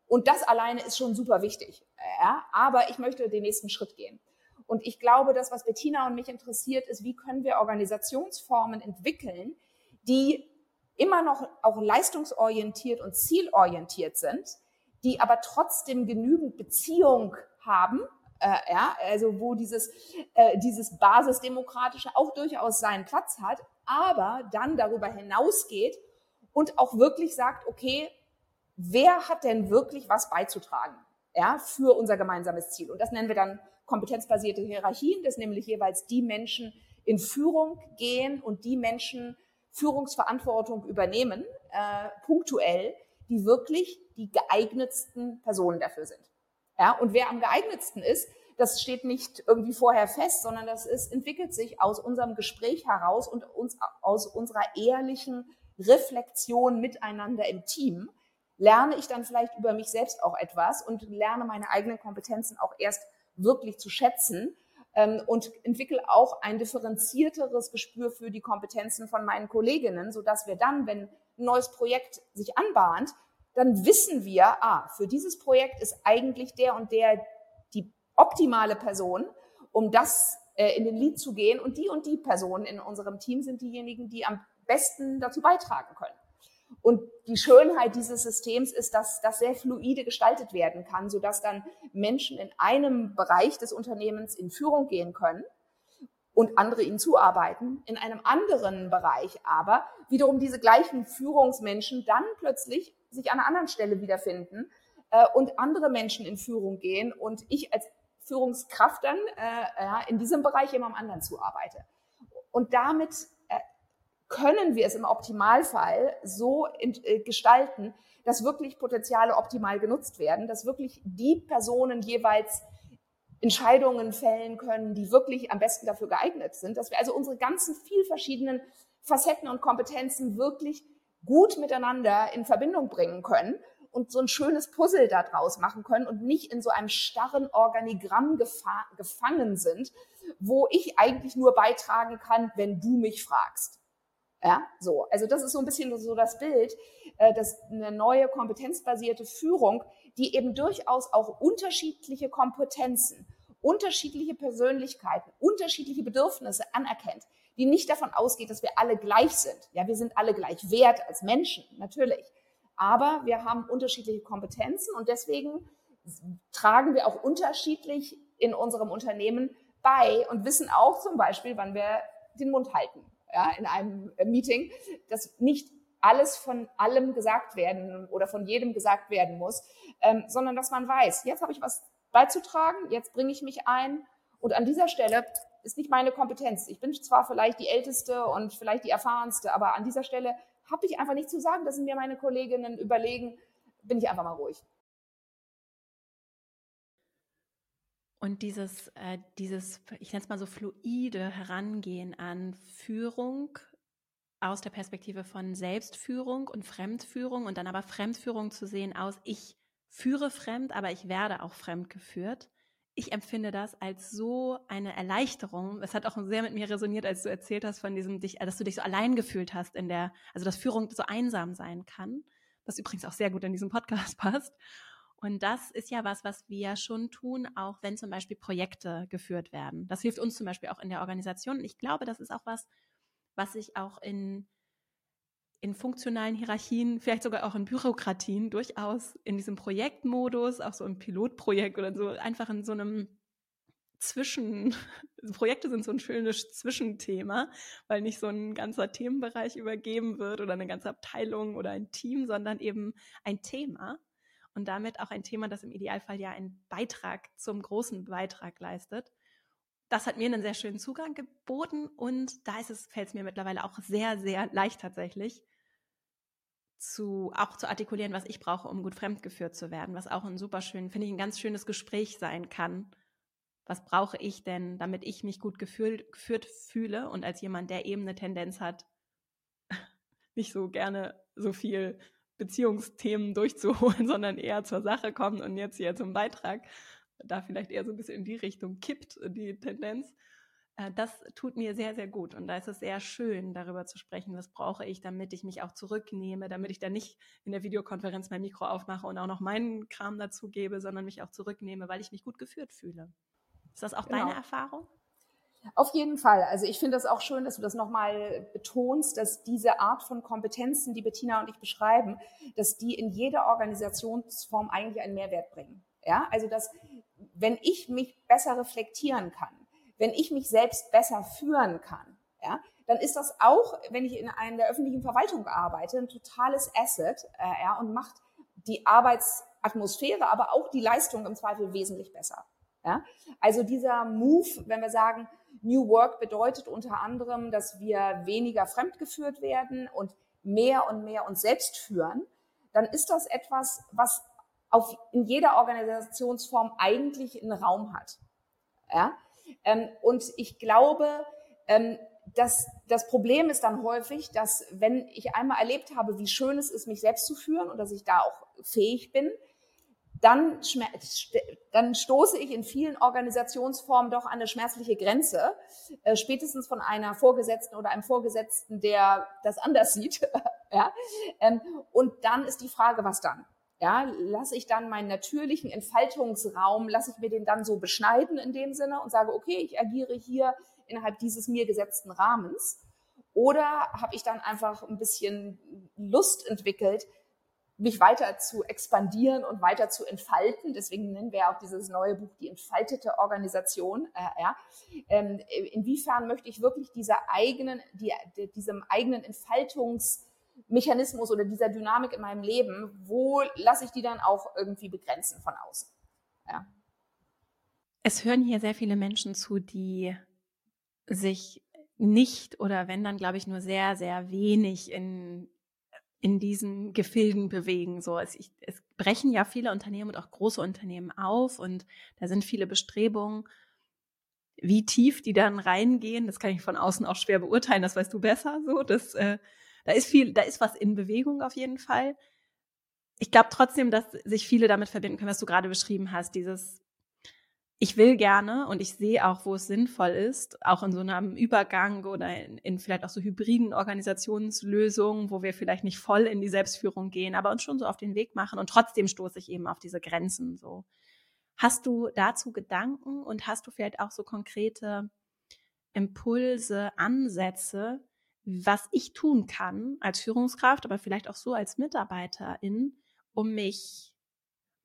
Und das alleine ist schon super wichtig, ja, aber ich möchte den nächsten Schritt gehen. Und ich glaube, das, was Bettina und mich interessiert, ist, wie können wir Organisationsformen entwickeln, die immer noch auch leistungsorientiert und zielorientiert sind, die aber trotzdem genügend Beziehung haben, äh, ja, also wo dieses, äh, dieses Basisdemokratische auch durchaus seinen Platz hat, aber dann darüber hinausgeht und auch wirklich sagt, okay, wer hat denn wirklich was beizutragen ja, für unser gemeinsames Ziel? Und das nennen wir dann kompetenzbasierte Hierarchien, dass nämlich jeweils die Menschen in Führung gehen und die Menschen Führungsverantwortung übernehmen, äh, punktuell, die wirklich die geeignetsten Personen dafür sind. Ja, und wer am geeignetsten ist, das steht nicht irgendwie vorher fest, sondern das ist, entwickelt sich aus unserem Gespräch heraus und uns, aus unserer ehrlichen Reflexion miteinander im Team lerne ich dann vielleicht über mich selbst auch etwas und lerne meine eigenen Kompetenzen auch erst wirklich zu schätzen und entwickle auch ein differenzierteres Gespür für die Kompetenzen von meinen Kolleginnen, so dass wir dann, wenn ein neues Projekt sich anbahnt, dann wissen wir, ah, für dieses Projekt ist eigentlich der und der die optimale Person, um das äh, in den Lead zu gehen und die und die Personen in unserem Team sind diejenigen, die am besten dazu beitragen können. Und die Schönheit dieses Systems ist, dass das sehr fluide gestaltet werden kann, sodass dann Menschen in einem Bereich des Unternehmens in Führung gehen können und andere ihnen zuarbeiten. In einem anderen Bereich aber wiederum diese gleichen Führungsmenschen dann plötzlich sich an einer anderen Stelle wiederfinden äh, und andere Menschen in Führung gehen und ich als Führungskraft dann äh, in diesem Bereich immer am anderen zuarbeite. Und damit können wir es im Optimalfall so äh, gestalten, dass wirklich Potenziale optimal genutzt werden, dass wirklich die Personen jeweils Entscheidungen fällen können, die wirklich am besten dafür geeignet sind, dass wir also unsere ganzen viel verschiedenen Facetten und Kompetenzen wirklich gut miteinander in Verbindung bringen können und so ein schönes Puzzle daraus machen können und nicht in so einem starren Organigramm gefangen sind, wo ich eigentlich nur beitragen kann, wenn du mich fragst. Ja, so. Also das ist so ein bisschen so das Bild, äh, dass eine neue kompetenzbasierte Führung, die eben durchaus auch unterschiedliche Kompetenzen, unterschiedliche Persönlichkeiten, unterschiedliche Bedürfnisse anerkennt, die nicht davon ausgeht, dass wir alle gleich sind. Ja, wir sind alle gleich wert als Menschen, natürlich. Aber wir haben unterschiedliche Kompetenzen und deswegen tragen wir auch unterschiedlich in unserem Unternehmen bei und wissen auch zum Beispiel, wann wir den Mund halten ja, in einem äh, Meeting, dass nicht alles von allem gesagt werden oder von jedem gesagt werden muss, ähm, sondern dass man weiß, jetzt habe ich was beizutragen, jetzt bringe ich mich ein und an dieser Stelle ist nicht meine Kompetenz. Ich bin zwar vielleicht die Älteste und vielleicht die Erfahrenste, aber an dieser Stelle habe ich einfach nichts zu sagen. Das sind mir meine Kolleginnen überlegen, bin ich einfach mal ruhig. Und dieses, äh, dieses, ich nenne es mal so fluide Herangehen an Führung aus der Perspektive von Selbstführung und Fremdführung und dann aber Fremdführung zu sehen aus, ich führe fremd, aber ich werde auch fremd geführt. Ich empfinde das als so eine Erleichterung. Es hat auch sehr mit mir resoniert, als du erzählt hast von diesem, dass du dich so allein gefühlt hast in der, also dass Führung so einsam sein kann, was übrigens auch sehr gut in diesem Podcast passt. Und das ist ja was, was wir schon tun, auch wenn zum Beispiel Projekte geführt werden. Das hilft uns zum Beispiel auch in der Organisation. Und ich glaube, das ist auch was, was sich auch in, in funktionalen Hierarchien, vielleicht sogar auch in Bürokratien durchaus in diesem Projektmodus, auch so im Pilotprojekt oder so, einfach in so einem Zwischen, Projekte sind so ein schönes Zwischenthema, weil nicht so ein ganzer Themenbereich übergeben wird oder eine ganze Abteilung oder ein Team, sondern eben ein Thema und damit auch ein Thema, das im Idealfall ja einen Beitrag zum großen Beitrag leistet. Das hat mir einen sehr schönen Zugang geboten und da ist es, fällt es mir mittlerweile auch sehr, sehr leicht tatsächlich, zu, auch zu artikulieren, was ich brauche, um gut fremdgeführt zu werden, was auch ein super schön, finde ich, ein ganz schönes Gespräch sein kann, was brauche ich denn, damit ich mich gut gefühlt, geführt fühle und als jemand, der eben eine Tendenz hat, nicht so gerne so viel Beziehungsthemen durchzuholen, sondern eher zur Sache kommt und jetzt hier zum Beitrag, da vielleicht eher so ein bisschen in die Richtung kippt, die Tendenz. Äh, das tut mir sehr, sehr gut. Und da ist es sehr schön, darüber zu sprechen, was brauche ich, damit ich mich auch zurücknehme, damit ich dann nicht in der Videokonferenz mein Mikro aufmache und auch noch meinen Kram dazu gebe, sondern mich auch zurücknehme, weil ich mich gut geführt fühle. Ist das auch genau. deine Erfahrung? Auf jeden Fall. Also ich finde das auch schön, dass du das nochmal betonst, dass diese Art von Kompetenzen, die Bettina und ich beschreiben, dass die in jeder Organisationsform eigentlich einen Mehrwert bringen. Ja, also dass, wenn ich mich besser reflektieren kann, wenn ich mich selbst besser führen kann, ja, dann ist das auch, wenn ich in einer öffentlichen Verwaltung arbeite, ein totales Asset äh, ja, und macht die Arbeitsatmosphäre, aber auch die Leistung im Zweifel wesentlich besser. Ja? Also dieser Move, wenn wir sagen, New Work bedeutet unter anderem, dass wir weniger fremdgeführt werden und mehr und mehr uns selbst führen, dann ist das etwas, was auf, in jeder Organisationsform eigentlich einen Raum hat. Ja? Ähm, und ich glaube, ähm, dass das Problem ist dann häufig, dass wenn ich einmal erlebt habe, wie schön es ist, mich selbst zu führen und dass ich da auch fähig bin, dann, dann stoße ich in vielen Organisationsformen doch an eine schmerzliche Grenze, äh, spätestens von einer Vorgesetzten oder einem Vorgesetzten, der das anders sieht. ja? Ähm, und dann ist die Frage, was dann? Ja, lasse ich dann meinen natürlichen Entfaltungsraum, lasse ich mir den dann so beschneiden in dem Sinne und sage, okay, ich agiere hier innerhalb dieses mir gesetzten Rahmens? Oder habe ich dann einfach ein bisschen Lust entwickelt, mich weiter zu expandieren und weiter zu entfalten. Deswegen nennen wir auch dieses neue Buch die entfaltete Organisation. Äh, ja. Ähm, inwiefern möchte ich wirklich dieser eigenen, die, diesem eigenen Entfaltungsmechanismus oder dieser Dynamik in meinem Leben, wo lasse ich die dann auch irgendwie begrenzen von außen? Ja. Es hören hier sehr viele Menschen zu, die sich nicht oder wenn dann, glaube ich, nur sehr, sehr wenig in in diesen Gefilden bewegen. So, es, ich, es brechen ja viele Unternehmen und auch große Unternehmen auf und da sind viele Bestrebungen. Wie tief die dann reingehen, das kann ich von außen auch schwer beurteilen. Das weißt du besser. So, das, äh, da ist viel, da ist was in Bewegung auf jeden Fall. Ich glaube trotzdem, dass sich viele damit verbinden können, was du gerade beschrieben hast. Dieses ich will gerne und ich sehe auch, wo es sinnvoll ist, auch in so einem Übergang oder in, in, vielleicht auch so hybriden Organisationslösungen, wo wir vielleicht nicht voll in die Selbstführung gehen, aber uns schon so auf den Weg machen und trotzdem stoße ich eben auf diese Grenzen so. Hast du dazu Gedanken und hast du vielleicht auch so konkrete Impulse, Ansätze, was ich tun kann als Führungskraft, aber vielleicht auch so als Mitarbeiterin, um mich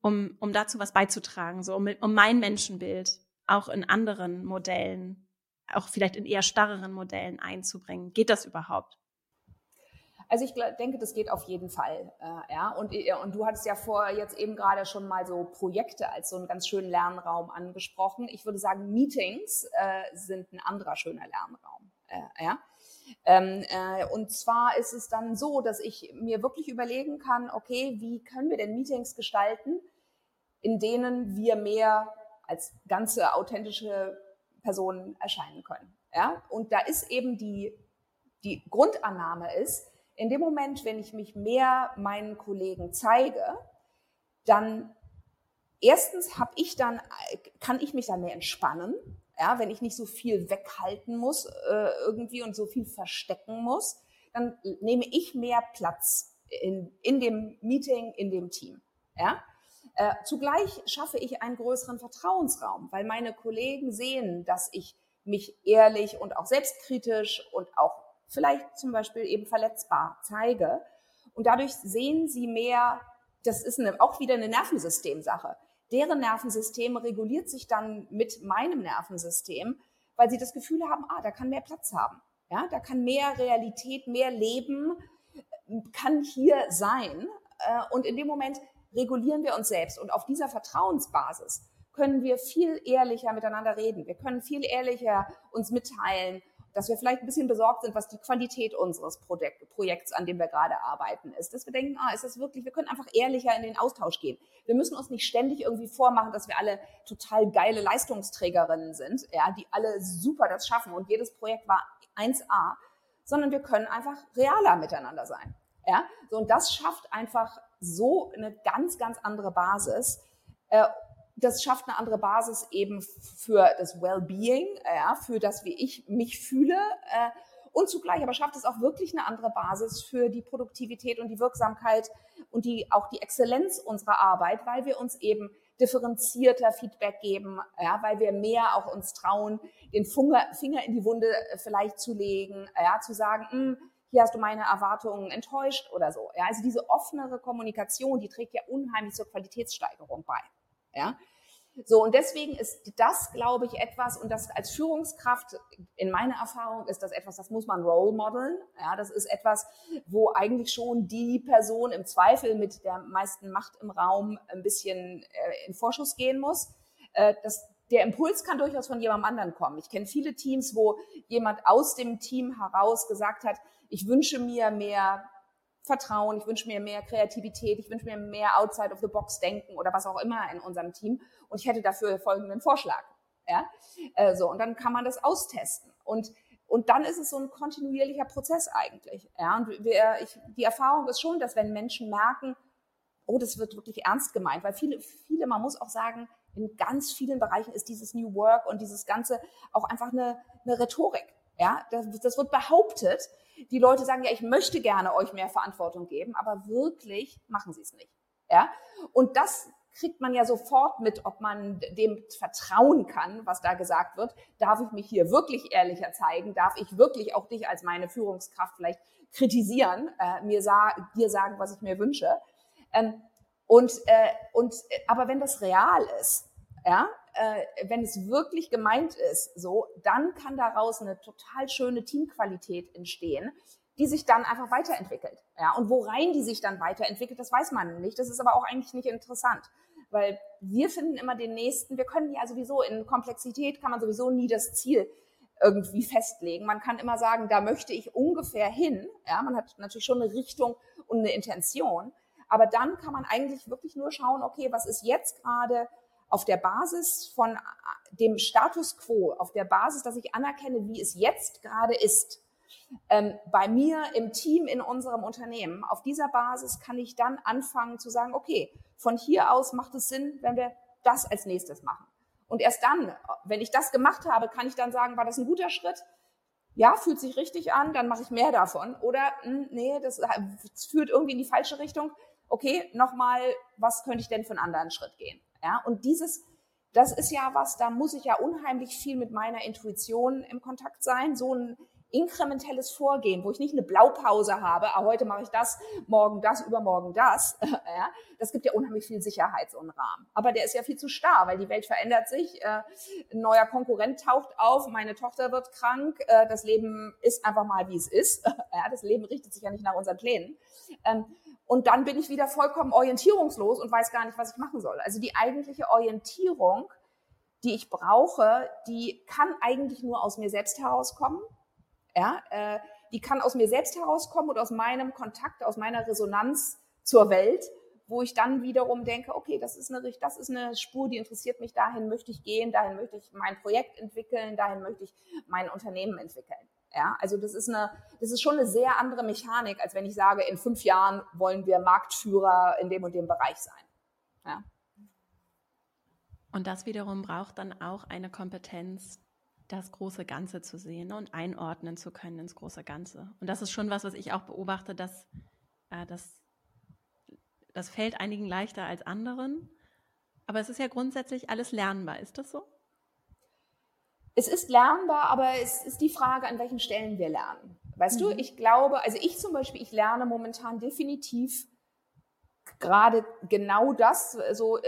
um, um dazu was beizutragen, so um, um mein Menschenbild auch in anderen Modellen, auch vielleicht in eher starreren Modellen einzubringen. Geht das überhaupt? Also ich denke, das geht auf jeden Fall. Äh, ja. Und, äh, und du hattest ja vor jetzt eben gerade schon mal so Projekte als so einen ganz schönen Lernraum angesprochen. Ich würde sagen, Meetings äh, sind ein anderer schöner Lernraum. Äh, ja. Ähm, äh, und zwar ist es dann so, dass ich mir wirklich überlegen kann, okay, wie können wir denn Meetings gestalten, in denen wir mehr als ganze authentische Personen erscheinen können. Ja? Und da ist eben die, die Grundannahme ist, in dem Moment, wenn ich mich mehr meinen Kollegen zeige, dann erstens habe ich dann, kann ich mich dann mehr entspannen, ja, wenn ich nicht so viel weghalten muss äh, irgendwie und so viel verstecken muss, dann nehme ich mehr Platz in, in dem Meeting, in dem Team. Ja? Äh, zugleich schaffe ich einen größeren Vertrauensraum, weil meine Kollegen sehen, dass ich mich ehrlich und auch selbstkritisch und auch vielleicht zum Beispiel eben verletzbar zeige. Und dadurch sehen sie mehr, das ist eine, auch wieder eine Nervensystemsache deren Nervensystem reguliert sich dann mit meinem Nervensystem, weil sie das Gefühl haben, ah, da kann mehr Platz haben. Ja, da kann mehr Realität, mehr Leben, kann hier sein. Äh, und in dem Moment regulieren wir uns selbst. Und auf dieser Vertrauensbasis können wir viel ehrlicher miteinander reden. Wir können viel ehrlicher uns mitteilen dass wir vielleicht ein bisschen besorgt sind, was die Qualität unseres Projekt, Projekts, an dem wir gerade arbeiten, ist. Dass wir denken, ah, ist das wirklich, wir können einfach ehrlicher in den Austausch gehen. Wir müssen uns nicht ständig irgendwie vormachen, dass wir alle total geile Leistungsträgerinnen sind, ja, die alle super das schaffen und jedes Projekt war 1A, sondern wir können einfach realer miteinander sein. Ja, so, und das schafft einfach so eine ganz, ganz andere Basis. Äh, das schafft eine andere Basis eben für das Wellbeing, ja, für das, wie ich mich fühle. Äh, und zugleich aber schafft es auch wirklich eine andere Basis für die Produktivität und die Wirksamkeit und die, auch die Exzellenz unserer Arbeit, weil wir uns eben differenzierter Feedback geben, ja, weil wir mehr auch uns trauen, den Finger in die Wunde äh, vielleicht zu legen, ja, zu sagen, hm, hier hast du meine Erwartungen enttäuscht oder so. Ja, also diese offenere Kommunikation, die trägt ja unheimlich zur Qualitätssteigerung bei. Ja, so, und deswegen ist das, glaube ich, etwas, und das als Führungskraft, in meiner Erfahrung ist das etwas, das muss man role modeln. Ja, das ist etwas, wo eigentlich schon die Person im Zweifel mit der meisten Macht im Raum ein bisschen äh, in Vorschuss gehen muss. Äh, das, der Impuls kann durchaus von jemandem anderen kommen. Ich kenne viele Teams, wo jemand aus dem Team heraus gesagt hat, ich wünsche mir mehr Vertrauen, ich wünsche mir mehr Kreativität, ich wünsche mir mehr outside of the box denken oder was auch immer in unserem Team und ich hätte dafür folgenden Vorschlag. Ja, äh, so und dann kann man das austesten und und dann ist es so ein kontinuierlicher Prozess eigentlich. Ja, und wir, ich, die Erfahrung ist schon, dass wenn Menschen merken, oh, das wird wirklich ernst gemeint, weil viele, viele, man muss auch sagen, in ganz vielen Bereichen ist dieses New Work und dieses Ganze auch einfach eine, eine Rhetorik. Ja, das, das wird behauptet. Die Leute sagen, ja, ich möchte gerne euch mehr Verantwortung geben, aber wirklich machen sie es nicht. Ja, und das kriegt man ja sofort mit, ob man dem vertrauen kann, was da gesagt wird. Darf ich mich hier wirklich ehrlicher zeigen? Darf ich wirklich auch dich als meine Führungskraft vielleicht kritisieren, äh, mir sa dir sagen, was ich mir wünsche? Ähm, und, äh, und, aber wenn das real ist, ja, äh, wenn es wirklich gemeint ist, so, dann kann daraus eine total schöne Teamqualität entstehen, die sich dann einfach weiterentwickelt. Ja, und worein die sich dann weiterentwickelt, das weiß man nicht. Das ist aber auch eigentlich nicht interessant, weil wir finden immer den nächsten. Wir können ja sowieso in Komplexität kann man sowieso nie das Ziel irgendwie festlegen. Man kann immer sagen, da möchte ich ungefähr hin. Ja, man hat natürlich schon eine Richtung und eine Intention. Aber dann kann man eigentlich wirklich nur schauen, okay, was ist jetzt gerade auf der Basis von dem Status quo, auf der Basis, dass ich anerkenne, wie es jetzt gerade ist, ähm, bei mir im Team, in unserem Unternehmen. Auf dieser Basis kann ich dann anfangen zu sagen, okay, von hier aus macht es Sinn, wenn wir das als nächstes machen. Und erst dann, wenn ich das gemacht habe, kann ich dann sagen, war das ein guter Schritt? Ja, fühlt sich richtig an, dann mache ich mehr davon. Oder, mh, hm, nee, das, das führt irgendwie in die falsche Richtung. Okay, nochmal, was könnte ich denn für einen anderen Schritt gehen? Ja, und dieses, das ist ja was, da muss ich ja unheimlich viel mit meiner Intuition im Kontakt sein. So ein inkrementelles Vorgehen, wo ich nicht eine Blaupause habe, ah, heute mache ich das, morgen das, übermorgen das. ja, das gibt ja unheimlich viel Sicherheit, so ein Rahmen. Aber der ist ja viel zu starr, weil die Welt verändert sich, äh, ein neuer Konkurrent taucht auf, meine Tochter wird krank, äh, das Leben ist einfach mal, wie es ist. ja, das Leben richtet sich ja nicht nach unseren Plänen. Ähm, und dann bin ich wieder vollkommen orientierungslos und weiß gar nicht, was ich machen soll. Also die eigentliche Orientierung, die ich brauche, die kann eigentlich nur aus mir selbst herauskommen. Ja, äh, die kann aus mir selbst herauskommen und aus meinem Kontakt, aus meiner Resonanz zur Welt, wo ich dann wiederum denke, okay, das ist eine, das ist eine Spur, die interessiert mich, dahin möchte ich gehen, dahin möchte ich mein Projekt entwickeln, dahin möchte ich mein Unternehmen entwickeln. Ja, also das ist eine, das ist schon eine sehr andere Mechanik, als wenn ich sage, in fünf Jahren wollen wir Marktführer in dem und dem Bereich sein. Ja. Und das wiederum braucht dann auch eine Kompetenz, das große Ganze zu sehen und einordnen zu können ins große Ganze. Und das ist schon was, was ich auch beobachte, dass äh, das, das fällt einigen leichter als anderen. Aber es ist ja grundsätzlich alles lernbar. Ist das so? Es ist lernbar, aber es ist die Frage, an welchen Stellen wir lernen. Weißt mhm. du, ich glaube, also ich zum Beispiel, ich lerne momentan definitiv gerade genau das, so,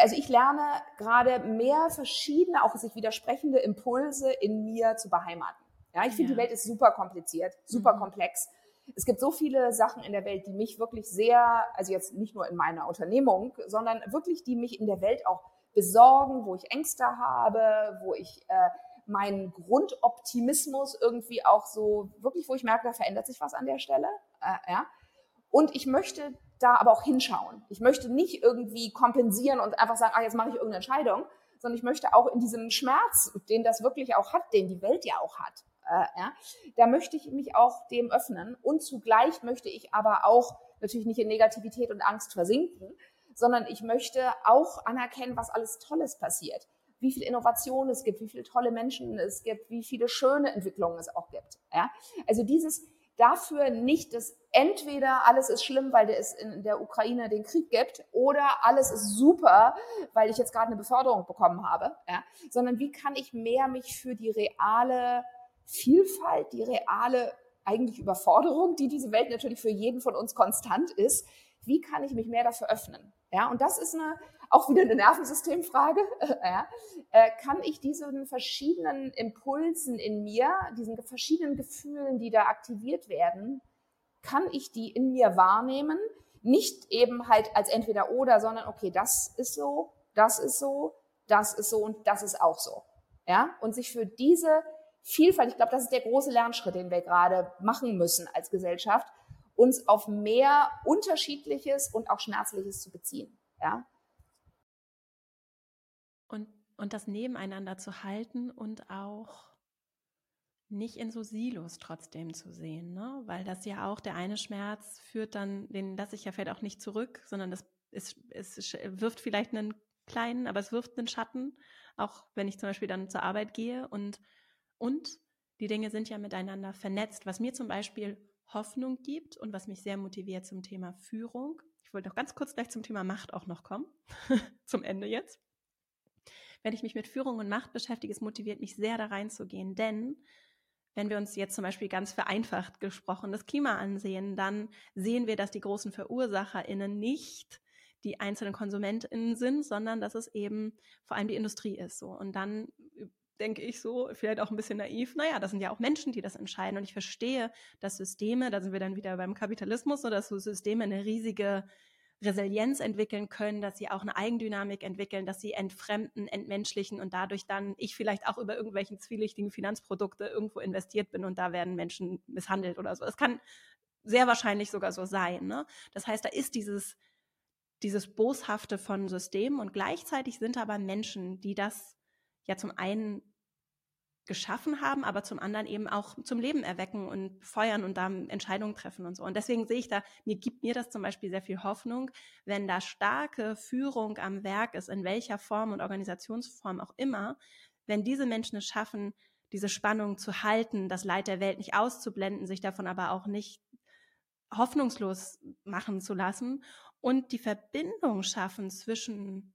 also ich lerne gerade mehr verschiedene, auch sich widersprechende Impulse in mir zu beheimaten. Ja, ich finde, ja. die Welt ist super kompliziert, super mhm. komplex. Es gibt so viele Sachen in der Welt, die mich wirklich sehr, also jetzt nicht nur in meiner Unternehmung, sondern wirklich, die mich in der Welt auch besorgen, wo ich Ängste habe, wo ich äh, mein Grundoptimismus irgendwie auch so wirklich, wo ich merke, da verändert sich was an der Stelle. Äh, ja. Und ich möchte da aber auch hinschauen. Ich möchte nicht irgendwie kompensieren und einfach sagen, ah, jetzt mache ich irgendeine Entscheidung, sondern ich möchte auch in diesem Schmerz, den das wirklich auch hat, den die Welt ja auch hat, äh, ja, da möchte ich mich auch dem öffnen und zugleich möchte ich aber auch natürlich nicht in Negativität und Angst versinken, sondern ich möchte auch anerkennen, was alles Tolles passiert, wie viel Innovation es gibt, wie viele tolle Menschen es gibt, wie viele schöne Entwicklungen es auch gibt. Ja? Also dieses dafür nicht, dass entweder alles ist schlimm, weil es in der Ukraine den Krieg gibt, oder alles ist super, weil ich jetzt gerade eine Beförderung bekommen habe, ja? sondern wie kann ich mehr mich für die reale Vielfalt, die reale eigentlich Überforderung, die diese Welt natürlich für jeden von uns konstant ist, wie kann ich mich mehr dafür öffnen? Ja, und das ist eine, auch wieder eine Nervensystemfrage. ja, äh, kann ich diesen verschiedenen Impulsen in mir, diesen verschiedenen Gefühlen, die da aktiviert werden, kann ich die in mir wahrnehmen? Nicht eben halt als entweder oder, sondern okay, das ist so, das ist so, das ist so und das ist auch so. Ja, und sich für diese Vielfalt, ich glaube, das ist der große Lernschritt, den wir gerade machen müssen als Gesellschaft, uns auf mehr Unterschiedliches und auch Schmerzliches zu beziehen. Ja? Und, und das nebeneinander zu halten und auch nicht in so Silos trotzdem zu sehen, ne? weil das ja auch der eine Schmerz führt dann, den lasse ich ja vielleicht auch nicht zurück, sondern das ist, es wirft vielleicht einen kleinen, aber es wirft einen Schatten, auch wenn ich zum Beispiel dann zur Arbeit gehe und und die Dinge sind ja miteinander vernetzt, was mir zum Beispiel Hoffnung gibt und was mich sehr motiviert zum Thema Führung. Ich wollte noch ganz kurz gleich zum Thema Macht auch noch kommen, zum Ende jetzt. Wenn ich mich mit Führung und Macht beschäftige, es motiviert mich sehr, da reinzugehen, denn wenn wir uns jetzt zum Beispiel ganz vereinfacht gesprochen das Klima ansehen, dann sehen wir, dass die großen VerursacherInnen nicht die einzelnen KonsumentInnen sind, sondern dass es eben vor allem die Industrie ist. So. Und dann denke ich so, vielleicht auch ein bisschen naiv, naja, das sind ja auch Menschen, die das entscheiden. Und ich verstehe, dass Systeme, da sind wir dann wieder beim Kapitalismus, dass so Systeme eine riesige Resilienz entwickeln können, dass sie auch eine Eigendynamik entwickeln, dass sie entfremden, entmenschlichen und dadurch dann ich vielleicht auch über irgendwelchen zwielichtigen Finanzprodukte irgendwo investiert bin und da werden Menschen misshandelt oder so. Es kann sehr wahrscheinlich sogar so sein. Ne? Das heißt, da ist dieses, dieses Boshafte von Systemen und gleichzeitig sind aber Menschen, die das ja zum einen geschaffen haben, aber zum anderen eben auch zum Leben erwecken und feuern und da Entscheidungen treffen und so. Und deswegen sehe ich da, mir gibt mir das zum Beispiel sehr viel Hoffnung, wenn da starke Führung am Werk ist, in welcher Form und Organisationsform auch immer, wenn diese Menschen es schaffen, diese Spannung zu halten, das Leid der Welt nicht auszublenden, sich davon aber auch nicht hoffnungslos machen zu lassen und die Verbindung schaffen zwischen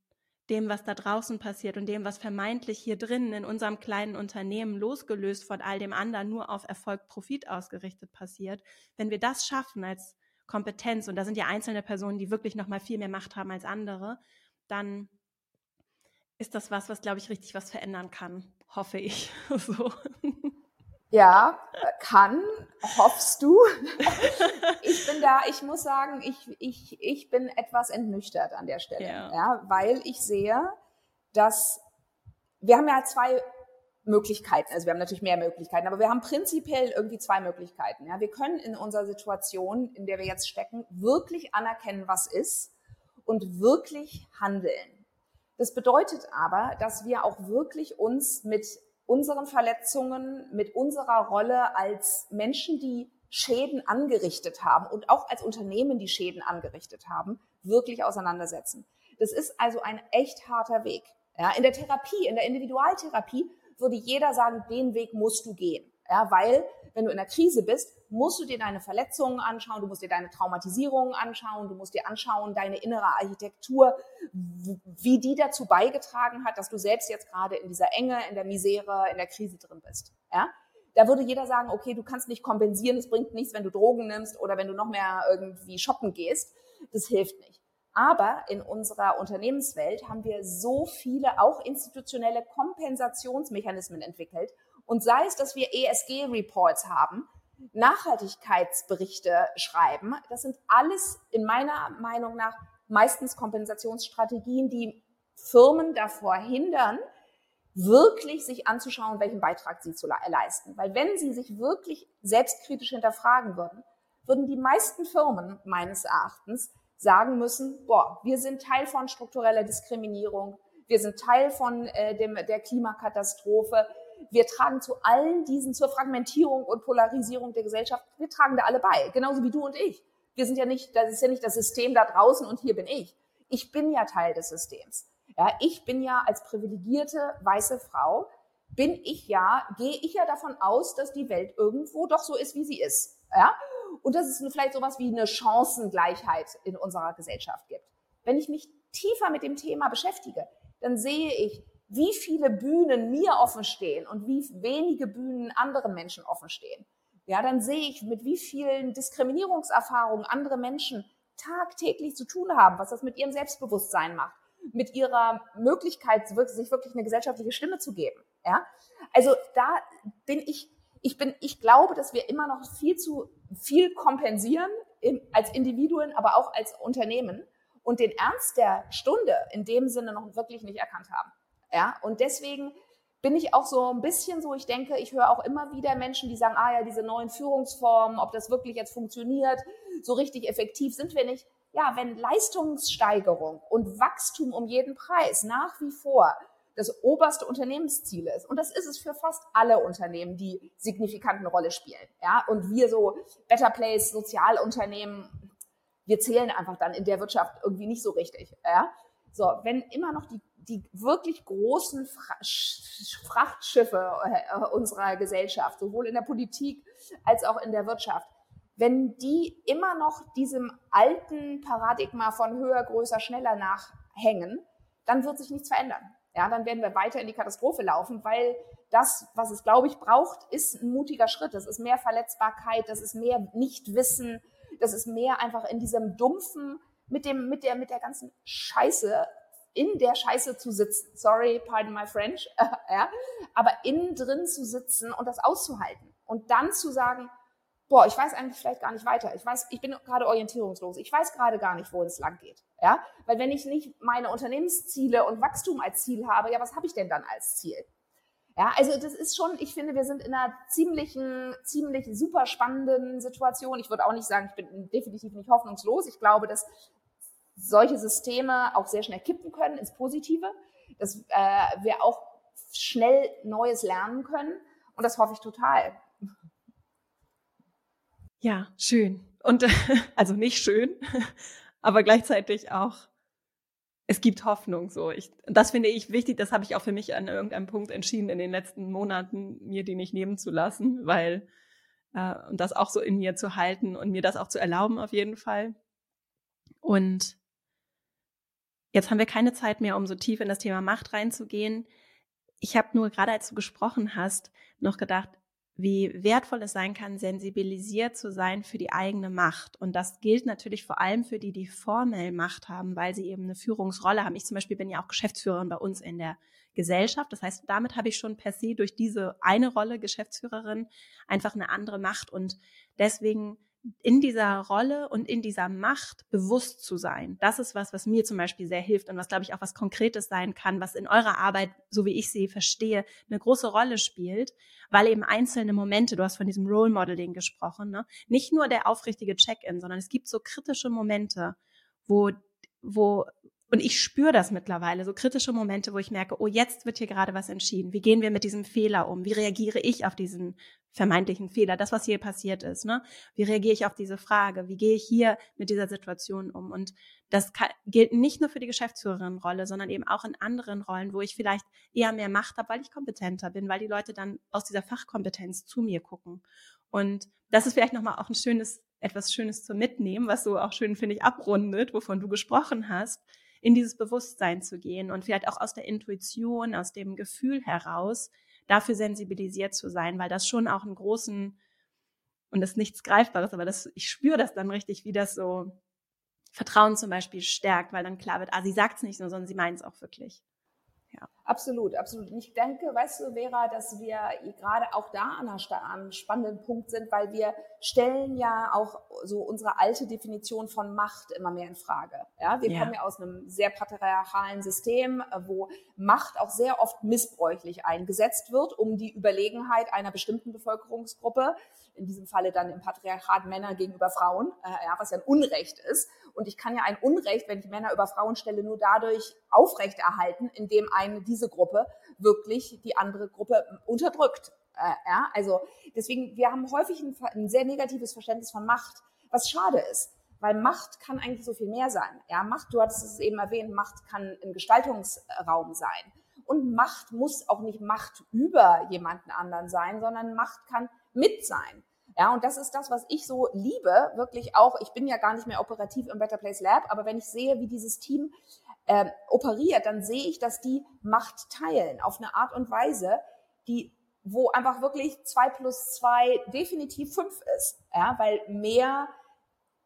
dem, was da draußen passiert und dem, was vermeintlich hier drinnen in unserem kleinen Unternehmen losgelöst von all dem anderen nur auf Erfolg, Profit ausgerichtet passiert, wenn wir das schaffen als Kompetenz, und da sind ja einzelne Personen, die wirklich noch mal viel mehr Macht haben als andere, dann ist das was, was, glaube ich, richtig was verändern kann, hoffe ich. so. Ja, kann, hoffst du. ich bin da, ich muss sagen, ich, ich, ich bin etwas entnüchtert an der Stelle, ja. ja, weil ich sehe, dass wir haben ja zwei Möglichkeiten, also wir haben natürlich mehr Möglichkeiten, aber wir haben prinzipiell irgendwie zwei Möglichkeiten. Ja, wir können in unserer Situation, in der wir jetzt stecken, wirklich anerkennen, was ist und wirklich handeln. Das bedeutet aber, dass wir auch wirklich uns mit unseren Verletzungen, mit unserer Rolle als Menschen, die Schäden angerichtet haben und auch als Unternehmen, die Schäden angerichtet haben, wirklich auseinandersetzen. Das ist also ein echt harter Weg. Ja, in der Therapie, in der Individualtherapie würde jeder sagen, den Weg musst du gehen. Ja, weil wenn du in der Krise bist, musst du dir deine Verletzungen anschauen, du musst dir deine Traumatisierungen anschauen, du musst dir anschauen, deine innere Architektur, wie die dazu beigetragen hat, dass du selbst jetzt gerade in dieser Enge, in der Misere, in der Krise drin bist. Ja? Da würde jeder sagen, okay, du kannst nicht kompensieren, es bringt nichts, wenn du Drogen nimmst oder wenn du noch mehr irgendwie shoppen gehst. Das hilft nicht. Aber in unserer Unternehmenswelt haben wir so viele auch institutionelle Kompensationsmechanismen entwickelt. Und sei es, dass wir ESG-Reports haben, Nachhaltigkeitsberichte schreiben. Das sind alles in meiner Meinung nach meistens Kompensationsstrategien, die Firmen davor hindern, wirklich sich anzuschauen, welchen Beitrag sie zu leisten. Weil wenn sie sich wirklich selbstkritisch hinterfragen würden, würden die meisten Firmen meines Erachtens sagen müssen, boah, wir sind Teil von struktureller Diskriminierung, wir sind Teil von äh, dem, der Klimakatastrophe, wir tragen zu allen diesen, zur Fragmentierung und Polarisierung der Gesellschaft, wir tragen da alle bei, genauso wie du und ich. Wir sind ja nicht, das ist ja nicht das System da draußen und hier bin ich. Ich bin ja Teil des Systems. Ja, ich bin ja als privilegierte weiße Frau, bin ich ja, gehe ich ja davon aus, dass die Welt irgendwo doch so ist, wie sie ist. Ja? Und dass es vielleicht sowas wie eine Chancengleichheit in unserer Gesellschaft gibt. Wenn ich mich tiefer mit dem Thema beschäftige, dann sehe ich, wie viele Bühnen mir offen stehen und wie wenige Bühnen anderen Menschen offen stehen. Ja, dann sehe ich, mit wie vielen Diskriminierungserfahrungen andere Menschen tagtäglich zu tun haben, was das mit ihrem Selbstbewusstsein macht, mit ihrer Möglichkeit, sich wirklich eine gesellschaftliche Stimme zu geben. Ja, also da bin ich, ich bin, ich glaube, dass wir immer noch viel zu viel kompensieren als Individuen, aber auch als Unternehmen und den Ernst der Stunde in dem Sinne noch wirklich nicht erkannt haben. Ja, und deswegen bin ich auch so ein bisschen so, ich denke, ich höre auch immer wieder Menschen, die sagen, ah ja, diese neuen Führungsformen, ob das wirklich jetzt funktioniert, so richtig effektiv sind wir nicht. Ja, wenn Leistungssteigerung und Wachstum um jeden Preis nach wie vor das oberste Unternehmensziel ist. Und das ist es für fast alle Unternehmen, die signifikant eine Rolle spielen. Ja, und wir so Better Place, Sozialunternehmen, wir zählen einfach dann in der Wirtschaft irgendwie nicht so richtig. Ja, so, wenn immer noch die die wirklich großen Frachtschiffe äh, unserer Gesellschaft, sowohl in der Politik als auch in der Wirtschaft, wenn die immer noch diesem alten Paradigma von höher, größer, schneller nachhängen, dann wird sich nichts verändern. Ja, dann werden wir weiter in die Katastrophe laufen, weil das, was es, glaube ich, braucht, ist ein mutiger Schritt. Das ist mehr Verletzbarkeit, das ist mehr Nichtwissen, das ist mehr einfach in diesem dumpfen, mit dem, mit der, mit der ganzen Scheiße in der Scheiße zu sitzen. Sorry, pardon my French. ja, aber innen drin zu sitzen und das auszuhalten. Und dann zu sagen, boah, ich weiß eigentlich vielleicht gar nicht weiter. Ich weiß, ich bin gerade orientierungslos. Ich weiß gerade gar nicht, wo es lang geht. Ja, weil wenn ich nicht meine Unternehmensziele und Wachstum als Ziel habe, ja, was habe ich denn dann als Ziel? Ja, also das ist schon, ich finde, wir sind in einer ziemlichen, ziemlich super spannenden Situation. Ich würde auch nicht sagen, ich bin definitiv nicht hoffnungslos. Ich glaube, dass solche Systeme auch sehr schnell kippen können ins Positive, dass äh, wir auch schnell Neues lernen können. Und das hoffe ich total. Ja, schön. Und also nicht schön, aber gleichzeitig auch, es gibt Hoffnung. So, ich, das finde ich wichtig. Das habe ich auch für mich an irgendeinem Punkt entschieden in den letzten Monaten, mir die nicht nehmen zu lassen, weil äh, und das auch so in mir zu halten und mir das auch zu erlauben auf jeden Fall. Und Jetzt haben wir keine Zeit mehr, um so tief in das Thema Macht reinzugehen. Ich habe nur gerade, als du gesprochen hast, noch gedacht, wie wertvoll es sein kann, sensibilisiert zu sein für die eigene Macht. Und das gilt natürlich vor allem für die, die formell Macht haben, weil sie eben eine Führungsrolle haben. Ich zum Beispiel bin ja auch Geschäftsführerin bei uns in der Gesellschaft. Das heißt, damit habe ich schon per se durch diese eine Rolle Geschäftsführerin einfach eine andere Macht. Und deswegen in dieser Rolle und in dieser Macht bewusst zu sein. Das ist was, was mir zum Beispiel sehr hilft und was, glaube ich, auch was Konkretes sein kann, was in eurer Arbeit, so wie ich sie verstehe, eine große Rolle spielt, weil eben einzelne Momente, du hast von diesem Role Modeling gesprochen, ne? nicht nur der aufrichtige Check-in, sondern es gibt so kritische Momente, wo, wo, und ich spüre das mittlerweile, so kritische Momente, wo ich merke, oh, jetzt wird hier gerade was entschieden. Wie gehen wir mit diesem Fehler um? Wie reagiere ich auf diesen vermeintlichen Fehler, das, was hier passiert ist? Ne? Wie reagiere ich auf diese Frage? Wie gehe ich hier mit dieser Situation um? Und das kann, gilt nicht nur für die Geschäftsführerin-Rolle, sondern eben auch in anderen Rollen, wo ich vielleicht eher mehr Macht habe, weil ich kompetenter bin, weil die Leute dann aus dieser Fachkompetenz zu mir gucken. Und das ist vielleicht nochmal auch ein schönes, etwas Schönes zu mitnehmen, was so auch schön, finde ich, abrundet, wovon du gesprochen hast in dieses Bewusstsein zu gehen und vielleicht auch aus der Intuition, aus dem Gefühl heraus dafür sensibilisiert zu sein, weil das schon auch einen großen und das ist nichts Greifbares, aber das, ich spüre das dann richtig, wie das so Vertrauen zum Beispiel stärkt, weil dann klar wird, ah, sie sagt es nicht nur, sondern sie meint es auch wirklich. Ja. Absolut, absolut. Und ich denke, weißt du, Vera, dass wir gerade auch da an einem spannenden Punkt sind, weil wir stellen ja auch so unsere alte Definition von Macht immer mehr in Frage. Ja, wir ja. kommen ja aus einem sehr patriarchalen System, wo Macht auch sehr oft missbräuchlich eingesetzt wird, um die Überlegenheit einer bestimmten Bevölkerungsgruppe in diesem Falle dann im Patriarchat Männer gegenüber Frauen, äh, ja, was ja ein Unrecht ist. Und ich kann ja ein Unrecht, wenn ich Männer über Frauen stelle, nur dadurch aufrechterhalten, indem eine diese Gruppe wirklich die andere Gruppe unterdrückt. Äh, ja, also deswegen, wir haben häufig ein, ein sehr negatives Verständnis von Macht, was schade ist weil Macht kann eigentlich so viel mehr sein. Ja, Macht, du hattest es eben erwähnt, Macht kann ein Gestaltungsraum sein. Und Macht muss auch nicht Macht über jemanden anderen sein, sondern Macht kann mit sein. Ja, und das ist das, was ich so liebe, wirklich auch. Ich bin ja gar nicht mehr operativ im Better Place Lab, aber wenn ich sehe, wie dieses Team äh, operiert, dann sehe ich, dass die Macht teilen auf eine Art und Weise, die wo einfach wirklich zwei plus zwei definitiv fünf ist, ja, weil mehr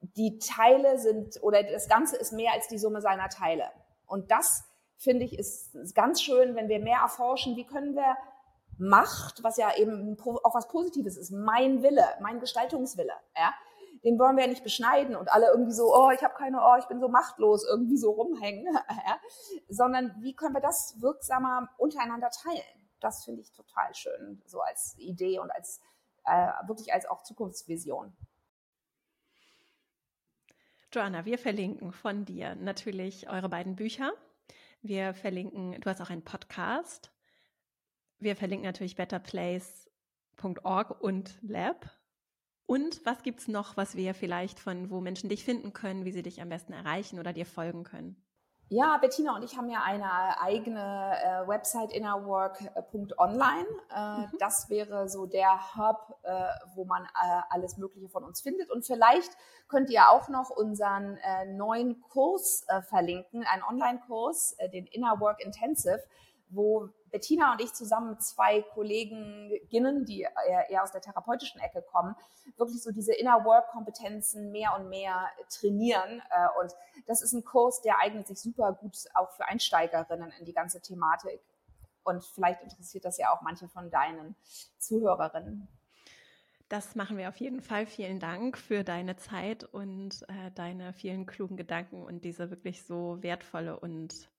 die Teile sind oder das Ganze ist mehr als die Summe seiner Teile. Und das finde ich ist ganz schön, wenn wir mehr erforschen, wie können wir Macht, was ja eben auch was Positives ist, mein Wille, mein Gestaltungswille, ja, den wollen wir ja nicht beschneiden und alle irgendwie so, oh, ich habe keine, oh, ich bin so machtlos, irgendwie so rumhängen, sondern wie können wir das wirksamer untereinander teilen? Das finde ich total schön, so als Idee und als äh, wirklich als auch Zukunftsvision. Joanna, wir verlinken von dir natürlich eure beiden Bücher. Wir verlinken, du hast auch einen Podcast wir verlinken natürlich betterplace.org und Lab. Und was gibt es noch, was wir vielleicht von, wo Menschen dich finden können, wie sie dich am besten erreichen oder dir folgen können? Ja, Bettina und ich haben ja eine eigene äh, Website innerwork.online. Äh, mhm. Das wäre so der Hub, äh, wo man äh, alles Mögliche von uns findet. Und vielleicht könnt ihr auch noch unseren äh, neuen Kurs äh, verlinken, einen Online-Kurs, den Inner Work Intensive wo Bettina und ich zusammen mit zwei Kolleginnen, die eher aus der therapeutischen Ecke kommen, wirklich so diese Inner Work Kompetenzen mehr und mehr trainieren. Äh, und das ist ein Kurs, der eignet sich super gut auch für Einsteigerinnen in die ganze Thematik. Und vielleicht interessiert das ja auch manche von deinen Zuhörerinnen. Das machen wir auf jeden Fall. Vielen Dank für deine Zeit und äh, deine vielen klugen Gedanken und diese wirklich so wertvolle und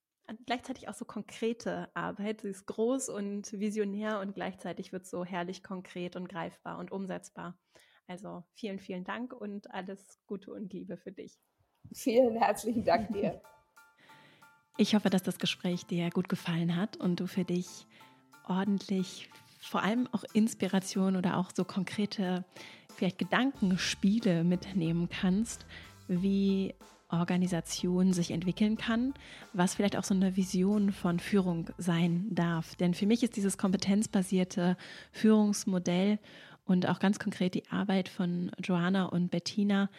gleichzeitig auch so konkrete Arbeit. Sie ist groß und visionär und gleichzeitig wird so herrlich konkret und greifbar und umsetzbar. Also vielen, vielen Dank und alles Gute und Liebe für dich. Vielen herzlichen Dank dir. Ich hoffe, dass das Gespräch dir gut gefallen hat und du für dich ordentlich vor allem auch Inspiration oder auch so konkrete vielleicht Gedankenspiele mitnehmen kannst, wie Organisation sich entwickeln kann, was vielleicht auch so eine Vision von Führung sein darf. Denn für mich ist dieses kompetenzbasierte Führungsmodell und auch ganz konkret die Arbeit von Joanna und Bettina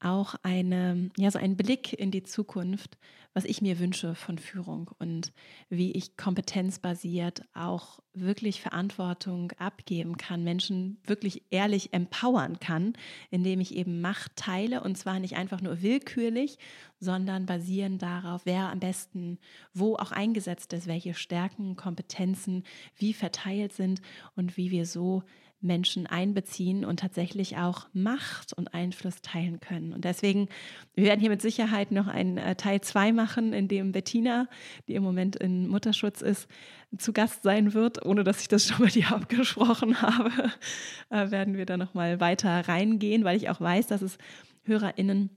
auch eine, ja, so ein Blick in die Zukunft, was ich mir wünsche von Führung und wie ich kompetenzbasiert auch wirklich Verantwortung abgeben kann, Menschen wirklich ehrlich empowern kann, indem ich eben Macht teile und zwar nicht einfach nur willkürlich, sondern basierend darauf, wer am besten wo auch eingesetzt ist, welche Stärken, Kompetenzen wie verteilt sind und wie wir so Menschen einbeziehen und tatsächlich auch Macht und Einfluss teilen können. Und deswegen, wir werden hier mit Sicherheit noch einen äh, Teil 2 machen, in dem Bettina, die im Moment in Mutterschutz ist, zu Gast sein wird, ohne dass ich das schon mit ihr abgesprochen habe, äh, werden wir da nochmal weiter reingehen, weil ich auch weiß, dass es HörerInnen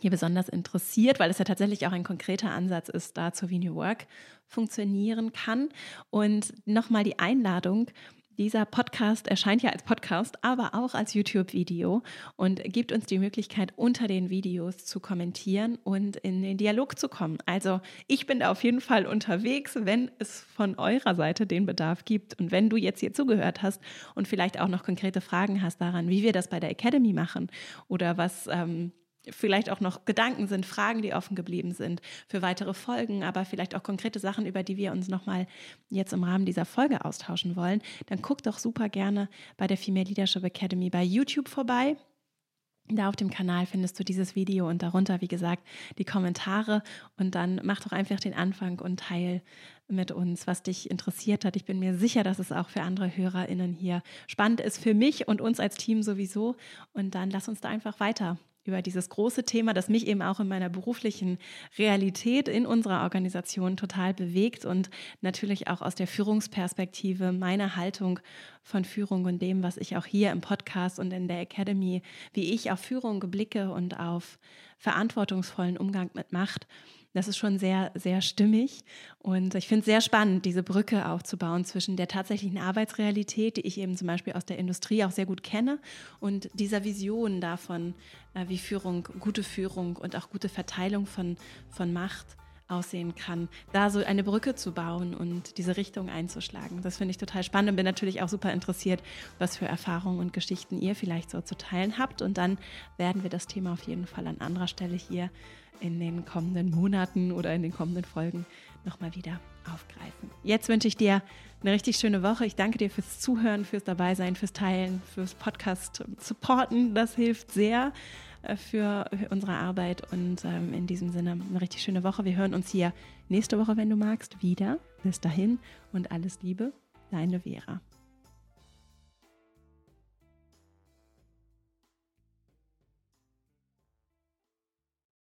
hier besonders interessiert, weil es ja tatsächlich auch ein konkreter Ansatz ist dazu, wie New Work funktionieren kann. Und nochmal die Einladung, dieser Podcast erscheint ja als Podcast, aber auch als YouTube-Video und gibt uns die Möglichkeit, unter den Videos zu kommentieren und in den Dialog zu kommen. Also ich bin da auf jeden Fall unterwegs, wenn es von eurer Seite den Bedarf gibt und wenn du jetzt hier zugehört hast und vielleicht auch noch konkrete Fragen hast daran, wie wir das bei der Academy machen oder was ähm, vielleicht auch noch Gedanken sind, Fragen, die offen geblieben sind für weitere Folgen, aber vielleicht auch konkrete Sachen, über die wir uns nochmal jetzt im Rahmen dieser Folge austauschen wollen, dann guck doch super gerne bei der Female Leadership Academy bei YouTube vorbei. Da auf dem Kanal findest du dieses Video und darunter, wie gesagt, die Kommentare. Und dann mach doch einfach den Anfang und teil mit uns, was dich interessiert hat. Ich bin mir sicher, dass es auch für andere HörerInnen hier spannend ist, für mich und uns als Team sowieso. Und dann lass uns da einfach weiter über dieses große Thema, das mich eben auch in meiner beruflichen Realität in unserer Organisation total bewegt und natürlich auch aus der Führungsperspektive meine Haltung von Führung und dem, was ich auch hier im Podcast und in der Academy, wie ich auf Führung blicke und auf verantwortungsvollen Umgang mit Macht das ist schon sehr, sehr stimmig. Und ich finde es sehr spannend, diese Brücke aufzubauen zwischen der tatsächlichen Arbeitsrealität, die ich eben zum Beispiel aus der Industrie auch sehr gut kenne, und dieser Vision davon, wie Führung, gute Führung und auch gute Verteilung von, von Macht aussehen kann, da so eine Brücke zu bauen und diese Richtung einzuschlagen. Das finde ich total spannend und bin natürlich auch super interessiert, was für Erfahrungen und Geschichten ihr vielleicht so zu teilen habt. Und dann werden wir das Thema auf jeden Fall an anderer Stelle hier in den kommenden Monaten oder in den kommenden Folgen nochmal wieder aufgreifen. Jetzt wünsche ich dir eine richtig schöne Woche. Ich danke dir fürs Zuhören, fürs Dabeisein, fürs Teilen, fürs Podcast supporten. Das hilft sehr äh, für unsere Arbeit. Und ähm, in diesem Sinne eine richtig schöne Woche. Wir hören uns hier nächste Woche, wenn du magst, wieder. Bis dahin und alles Liebe, deine Vera.